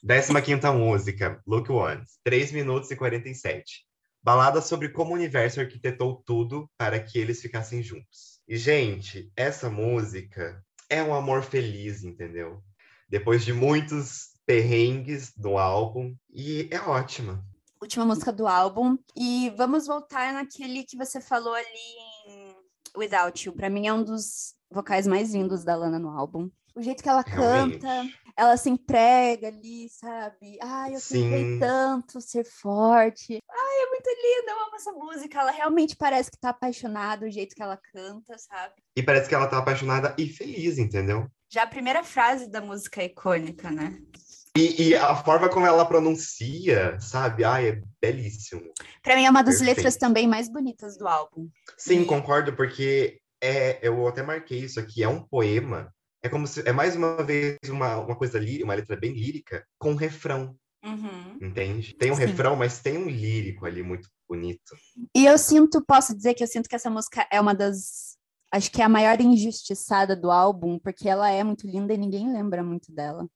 Speaker 1: Décima quinta música, Look Ones, 3 minutos e 47. Balada sobre como o universo arquitetou tudo para que eles ficassem juntos. E, gente, essa música é um amor feliz, entendeu? Depois de muitos perrengues do álbum, e é ótima.
Speaker 2: Última música do álbum. E vamos voltar naquele que você falou ali em Without You. Para mim é um dos vocais mais lindos da Lana no álbum. O jeito que ela Realmente. canta, ela se entrega ali, sabe? Ai, eu tentei tanto ser forte. Ai, é muito linda, eu amo essa música. Ela realmente parece que tá apaixonada, o jeito que ela canta, sabe?
Speaker 1: E parece que ela tá apaixonada e feliz, entendeu?
Speaker 2: Já a primeira frase da música é icônica, né?
Speaker 1: E, e, a forma como ela pronuncia, sabe? Ai, é belíssimo.
Speaker 2: Pra mim é uma das Perfeito. letras também mais bonitas do álbum.
Speaker 1: Sim, e... concordo, porque é, eu até marquei isso aqui, é um poema é como se é mais uma vez uma, uma coisa lírica, uma letra bem lírica, com um refrão. Uhum. Entende? Tem um Sim. refrão, mas tem um lírico ali muito bonito.
Speaker 2: E eu sinto, posso dizer que eu sinto que essa música é uma das. Acho que é a maior injustiçada do álbum, porque ela é muito linda e ninguém lembra muito dela.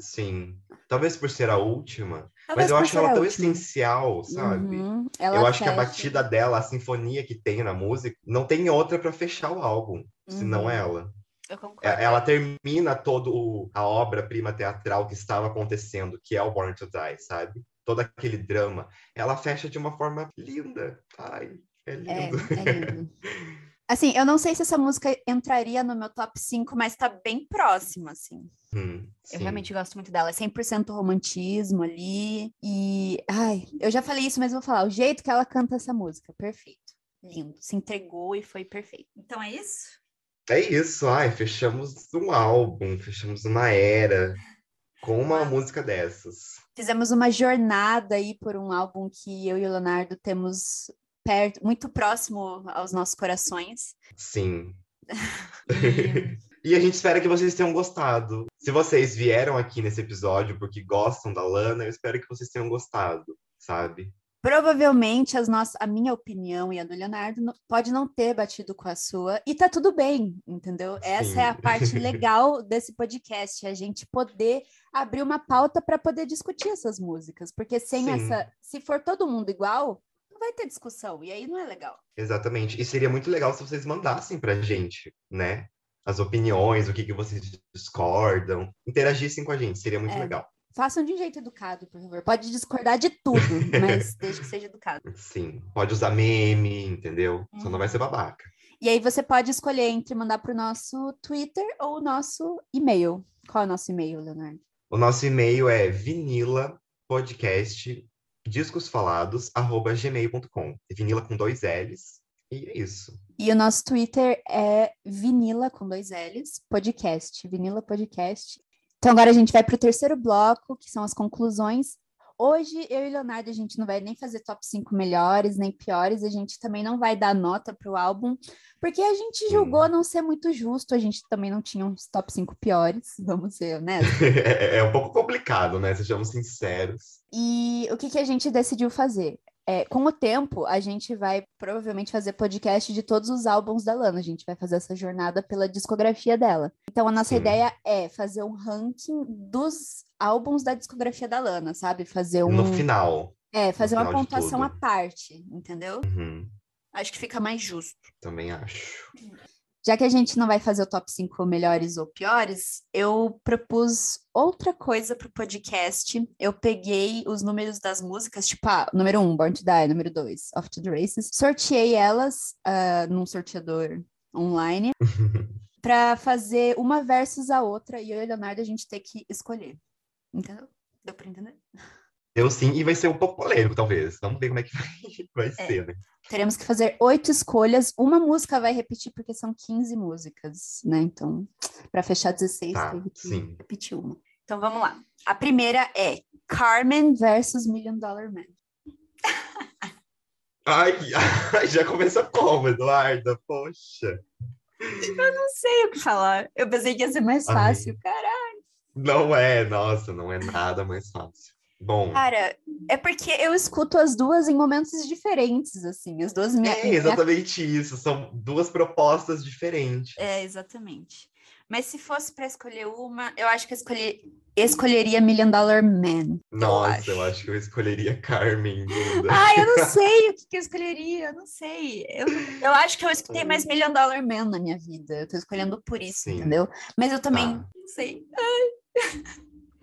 Speaker 1: Sim. Talvez por ser a última. Talvez mas eu acho ela tão última. essencial, sabe? Uhum. eu acho fecha. que a batida dela, a sinfonia que tem na música, não tem outra para fechar o álbum, uhum. senão ela.
Speaker 2: Eu concordo. É,
Speaker 1: ela termina todo a obra-prima teatral que estava acontecendo, que é o Born to Die, sabe? Todo aquele drama. Ela fecha de uma forma linda. Ai, é, é lindo. É, é lindo. (laughs)
Speaker 2: Assim, eu não sei se essa música entraria no meu top 5, mas tá bem próxima, assim. Hum, eu realmente gosto muito dela. É 100% romantismo ali. E, ai, eu já falei isso, mas vou falar. O jeito que ela canta essa música, perfeito. Lindo. Se entregou e foi perfeito. Então é isso?
Speaker 1: É isso, ai, fechamos um álbum, fechamos uma era com uma música dessas.
Speaker 2: Fizemos uma jornada aí por um álbum que eu e o Leonardo temos perto, muito próximo aos nossos corações.
Speaker 1: Sim. (laughs) e a gente espera que vocês tenham gostado. Se vocês vieram aqui nesse episódio porque gostam da Lana, eu espero que vocês tenham gostado, sabe?
Speaker 2: Provavelmente as nossas, a minha opinião e a do Leonardo pode não ter batido com a sua, e tá tudo bem, entendeu? Sim. Essa é a parte (laughs) legal desse podcast, a gente poder abrir uma pauta para poder discutir essas músicas, porque sem Sim. essa, se for todo mundo igual, não vai ter discussão, e aí não é legal.
Speaker 1: Exatamente. E seria muito legal se vocês mandassem pra gente, né? as opiniões, o que, que vocês discordam. Interagissem com a gente, seria muito é. legal.
Speaker 2: Façam de um jeito educado, por favor. Pode discordar de tudo, (laughs) mas desde que seja educado.
Speaker 1: Sim, pode usar meme, entendeu? Só não vai ser babaca.
Speaker 2: E aí você pode escolher entre mandar para o nosso Twitter ou o nosso e-mail. Qual é o nosso e-mail, Leonardo?
Speaker 1: O nosso e-mail é vinila podcast discosfalados@gmail.com. Vinila com dois L's. E é isso.
Speaker 2: E o nosso Twitter é vinila com dois L's, podcast, vinila podcast. Então agora a gente vai para o terceiro bloco, que são as conclusões. Hoje, eu e Leonardo, a gente não vai nem fazer top 5 melhores, nem piores, a gente também não vai dar nota para o álbum, porque a gente julgou não ser muito justo, a gente também não tinha uns top 5 piores, (laughs) vamos ser honestos. (laughs)
Speaker 1: É, é um pouco complicado, né? Sejamos sinceros.
Speaker 2: E o que, que a gente decidiu fazer? É, com o tempo, a gente vai provavelmente fazer podcast de todos os álbuns da Lana. A gente vai fazer essa jornada pela discografia dela. Então, a nossa Sim. ideia é fazer um ranking dos álbuns da discografia da Lana, sabe? Fazer um.
Speaker 1: No final.
Speaker 2: É, fazer uma pontuação à parte, entendeu?
Speaker 1: Uhum.
Speaker 2: Acho que fica mais justo.
Speaker 1: Também acho.
Speaker 2: Já que a gente não vai fazer o top 5 melhores ou piores, eu propus outra coisa para o podcast. Eu peguei os números das músicas, tipo, ah, número 1, um, Born to Die, número 2, Off to the Races. Sorteei elas uh, num sorteador online (laughs) para fazer uma versus a outra e eu e o Leonardo a gente ter que escolher. Entendeu? Deu para entender?
Speaker 1: Eu sim, e vai ser um pouco polêmico, talvez. Vamos ver como é que vai, (laughs) vai é. ser, né?
Speaker 2: Teremos que fazer oito escolhas. Uma música vai repetir, porque são 15 músicas, né? Então, para fechar 16, tá, teve que sim. repetir uma. Então, vamos lá. A primeira é Carmen versus Million Dollar Man. (laughs)
Speaker 1: ai, ai, já começa como, Eduarda? Poxa.
Speaker 2: Eu não sei o que falar. Eu pensei que ia ser mais fácil, ai. caralho.
Speaker 1: Não é, nossa, não é nada mais fácil. Bom.
Speaker 2: Cara, é porque eu escuto as duas em momentos diferentes, assim. As duas
Speaker 1: É exatamente minha... isso. São duas propostas diferentes.
Speaker 2: É, exatamente. Mas se fosse para escolher uma, eu acho que eu escolhi, escolheria Million Dollar Man.
Speaker 1: Nossa, eu acho. eu acho, que eu escolheria Carmen. (laughs)
Speaker 2: Ah, eu não (laughs) sei o que, que eu escolheria, eu não sei. Eu, eu acho que eu escutei mais Million Dollar Man na minha vida. Eu tô escolhendo por isso, Sim. entendeu? Mas eu também ah. não sei. Ai.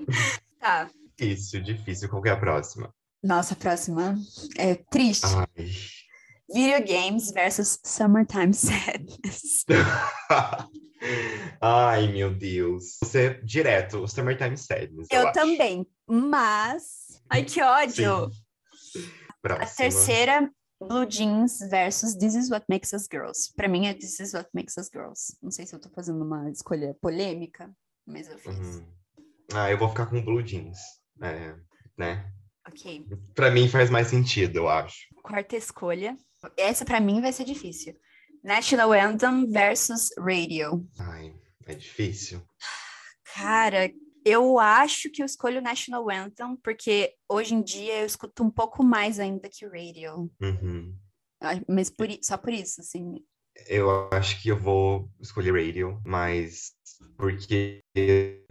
Speaker 2: (laughs) tá.
Speaker 1: Difícil, difícil. Qual é a próxima?
Speaker 2: Nossa, a próxima é triste. Ai. Video games versus Summertime (laughs) Sadness. (laughs)
Speaker 1: Ai, meu Deus. Você direto, o Summertime Sadness.
Speaker 2: Eu, eu também, mas. Ai, que ódio! A terceira, Blue Jeans versus This Is What Makes Us Girls. Pra mim é This Is What Makes Us Girls. Não sei se eu tô fazendo uma escolha polêmica, mas eu fiz. Uhum.
Speaker 1: Ah, eu vou ficar com Blue Jeans. É, né?
Speaker 2: Ok.
Speaker 1: Para mim faz mais sentido, eu acho.
Speaker 2: Quarta escolha. Essa para mim vai ser difícil. National Anthem versus Radio.
Speaker 1: Ai, é difícil.
Speaker 2: Cara, eu acho que eu escolho National Anthem porque hoje em dia eu escuto um pouco mais ainda que Radio.
Speaker 1: Uhum.
Speaker 2: Mas por, só por isso, assim.
Speaker 1: Eu acho que eu vou escolher Radio, mas porque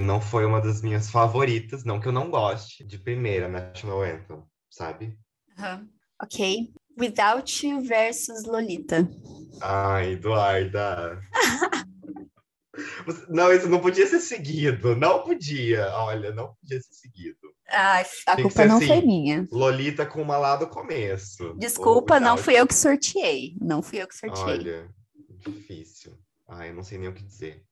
Speaker 1: não foi uma das minhas favoritas, não que eu não goste, de primeira National Anthem, sabe?
Speaker 2: Uhum. Ok. Without You versus Lolita.
Speaker 1: Ai, Eduarda. (laughs) não, isso não podia ser seguido. Não podia. Olha, não podia ser seguido.
Speaker 2: A culpa não assim, foi minha.
Speaker 1: Lolita com uma lá do começo.
Speaker 2: Desculpa, não fui eu que sorteei. Não fui eu que sorteei.
Speaker 1: Olha, difícil. Ai, eu não sei nem o que dizer.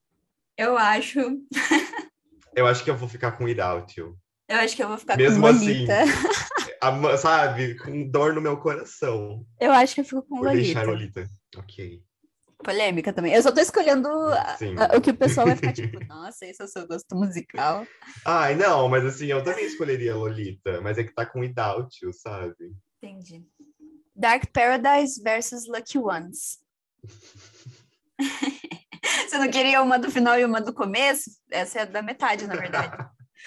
Speaker 2: Eu acho. (laughs)
Speaker 1: eu acho que eu vou ficar com Without You.
Speaker 2: Eu acho que eu vou ficar Mesmo com Lolita.
Speaker 1: Assim, (laughs) a, sabe? Com dor no meu coração.
Speaker 2: Eu acho que eu fico com
Speaker 1: Por
Speaker 2: Lolita.
Speaker 1: deixar Lolita. Ok.
Speaker 2: Polêmica também. Eu só tô escolhendo a, a, o que o pessoal vai ficar tipo, (laughs) nossa, esse é o seu gosto musical.
Speaker 1: Ai, não, mas assim, eu também escolheria Lolita, mas é que tá com Without You, sabe?
Speaker 2: Entendi. Dark Paradise versus Lucky Ones. (laughs) Você não queria uma do final e uma do começo? Essa é da metade, na verdade.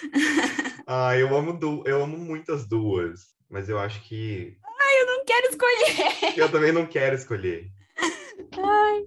Speaker 2: (laughs)
Speaker 1: ah, eu amo, du eu amo muitas duas, mas eu acho que.
Speaker 2: Ai, eu não quero escolher.
Speaker 1: Eu também não quero escolher.
Speaker 2: Ai.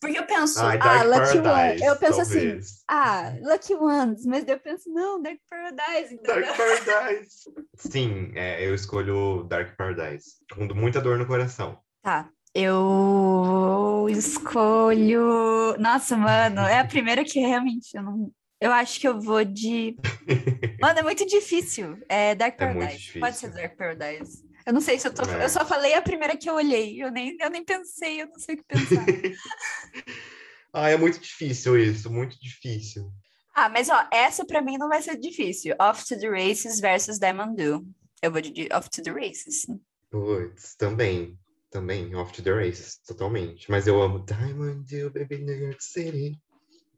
Speaker 2: Porque eu penso, Ai, ah, Lucky Ones. Eu penso assim, talvez. assim, ah, Lucky Ones, mas eu penso, não, Dark Paradise.
Speaker 1: Entendeu? Dark Paradise. Sim, é, eu escolho Dark Paradise. Com muita dor no coração.
Speaker 2: Tá. Eu escolho. Nossa, mano, é a primeira que realmente eu não. Eu acho que eu vou de. (laughs) Mano, é muito difícil. É Dark é Paradise. É Pode ser Dark Paradise. Eu não sei se eu tô. É. Eu só falei a primeira que eu olhei. Eu nem, eu nem pensei, eu não sei o que pensar. (laughs)
Speaker 1: ah, é muito difícil isso, muito difícil.
Speaker 2: Ah, mas ó, essa pra mim não vai ser difícil. Off to the Races versus Diamond Do. Eu vou de Off to the Races.
Speaker 1: Putz, também. Também, Off to the Races, totalmente. Mas eu amo Diamond Do, Baby New York City.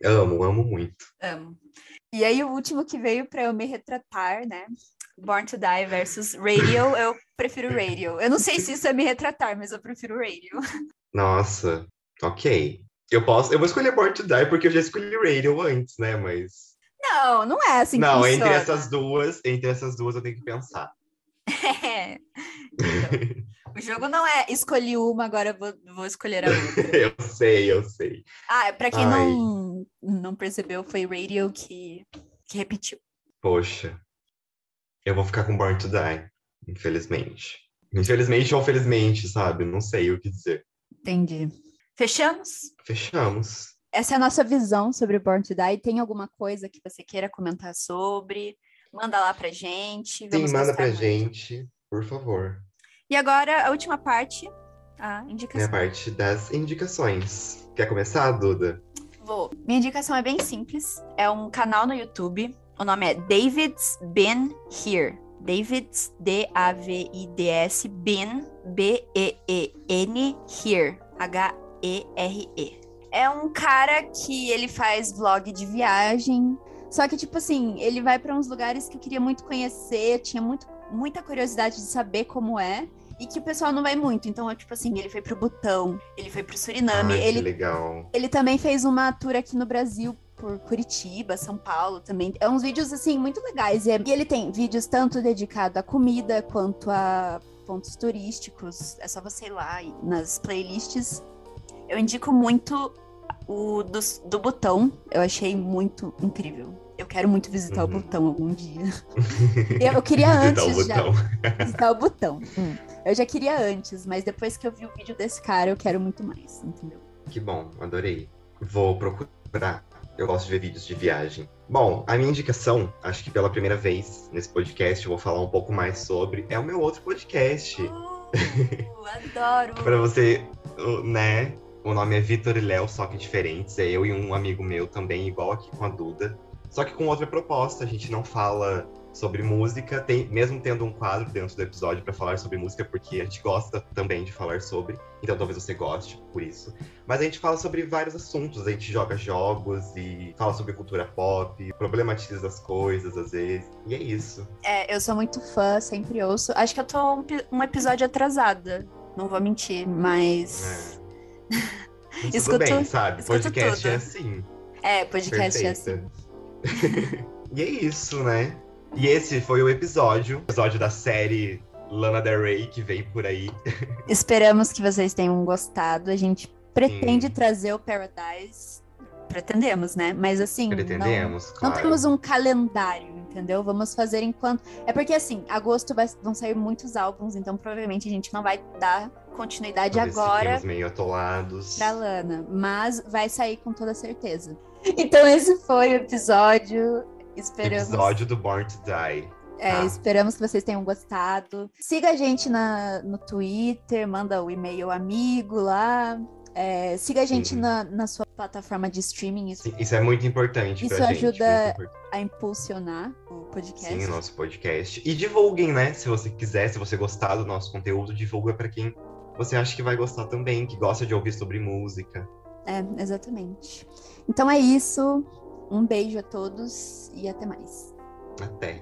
Speaker 1: Amo, amo muito.
Speaker 2: Amo. E aí, o último que veio para eu me retratar, né? Born to Die versus Radio, (laughs) eu prefiro Radio. Eu não sei se isso é me retratar, mas eu prefiro Radio.
Speaker 1: Nossa, ok. Eu posso, eu vou escolher Born to Die porque eu já escolhi Radio antes, né? Mas.
Speaker 2: Não, não é assim.
Speaker 1: Não, entre essas duas, entre essas duas eu tenho que pensar. (laughs)
Speaker 2: É. Então, (laughs) o jogo não é escolhi uma, agora vou, vou escolher a (laughs) outra.
Speaker 1: eu sei, eu sei.
Speaker 2: Ah, pra quem não, não percebeu, foi Radio que, que repetiu.
Speaker 1: Poxa, eu vou ficar com Born to Die, infelizmente. Infelizmente ou felizmente, sabe? Não sei o que dizer.
Speaker 2: Entendi. Fechamos?
Speaker 1: Fechamos.
Speaker 2: Essa é a nossa visão sobre Born to Die. Tem alguma coisa que você queira comentar sobre? Manda lá pra gente.
Speaker 1: Sim, manda pra muito. gente, por favor.
Speaker 2: E agora, a última parte, a indicação.
Speaker 1: É a parte das indicações. Quer começar, Duda?
Speaker 2: Vou. Minha indicação é bem simples. É um canal no YouTube. O nome é David's Been Here. David's, D-A-V-I-D-S, Been, B-E-E-N, Here, H-E-R-E. É um cara que ele faz vlog de viagem, só que, tipo assim, ele vai para uns lugares que eu queria muito conhecer, tinha muito, muita curiosidade de saber como é e que o pessoal não vai muito. Então, tipo assim, ele foi pro Butão, ele foi pro Suriname.
Speaker 1: Ai,
Speaker 2: ele,
Speaker 1: legal.
Speaker 2: Ele também fez uma tour aqui no Brasil por Curitiba, São Paulo também. É uns vídeos, assim, muito legais. E, é, ele tem vídeos tanto dedicados à comida quanto a pontos turísticos. É só você ir lá nas playlists. Eu indico muito o do, do Butão. Eu achei muito incrível. Eu quero muito visitar uhum. o Butão algum dia. (laughs) eu, eu, queria antes já. (laughs) Visitar o Butão. Hum. Eu já queria antes, mas depois que eu vi o vídeo desse cara, eu quero muito mais, entendeu?
Speaker 1: Que bom, adorei. Vou procurar. Eu gosto de ver vídeos de viagem. Bom, a minha indicação, acho que pela primeira vez nesse podcast eu vou falar um pouco mais sobre, é o meu outro podcast.
Speaker 2: Uh, adoro! (laughs)
Speaker 1: Para você, né? O nome é Vitor e Léo, só que diferentes. É eu e um amigo meu também, igual aqui com a Duda. Só que com outra proposta, a gente não fala sobre música, tem, mesmo tendo um quadro dentro do episódio para falar sobre música, porque a gente gosta também de falar sobre, então talvez você goste por isso. Mas a gente fala sobre vários assuntos, a gente joga jogos e fala sobre cultura pop, problematiza as coisas às vezes, e é isso.
Speaker 2: É, eu sou muito fã, sempre ouço. Acho que eu tô um, um episódio atrasada, não vou mentir, mas.
Speaker 1: É. (laughs) Escuto, bem, sabe? Podcast tudo. é assim.
Speaker 2: É, podcast Perfeita. é
Speaker 1: assim. (laughs) e é isso, né? E esse foi o episódio, episódio da série Lana Del Rey que vem por aí. (laughs)
Speaker 2: Esperamos que vocês tenham gostado. A gente pretende Sim. trazer o Paradise. Pretendemos, né? Mas assim,
Speaker 1: Pretendemos,
Speaker 2: não,
Speaker 1: claro.
Speaker 2: não temos um calendário, entendeu? Vamos fazer enquanto. É porque assim, agosto vai... vão sair muitos álbuns, então provavelmente a gente não vai dar continuidade Talvez agora.
Speaker 1: meio atolados.
Speaker 2: Pra Lana, mas vai sair com toda certeza. (laughs) Então esse foi o episódio. Esperamos...
Speaker 1: Episódio do Born to Die.
Speaker 2: É, ah. esperamos que vocês tenham gostado. Siga a gente na, no Twitter, manda o e-mail amigo lá. É, siga a gente na, na, sua plataforma de streaming.
Speaker 1: Isso, isso é muito importante.
Speaker 2: Isso ajuda gente, a impulsionar o podcast.
Speaker 1: Sim, o nosso podcast. E divulguem, né? Se você quiser, se você gostar do nosso conteúdo, divulga para quem você acha que vai gostar também, que gosta de ouvir sobre música.
Speaker 2: É, exatamente. Então é isso. Um beijo a todos e até mais.
Speaker 1: Até.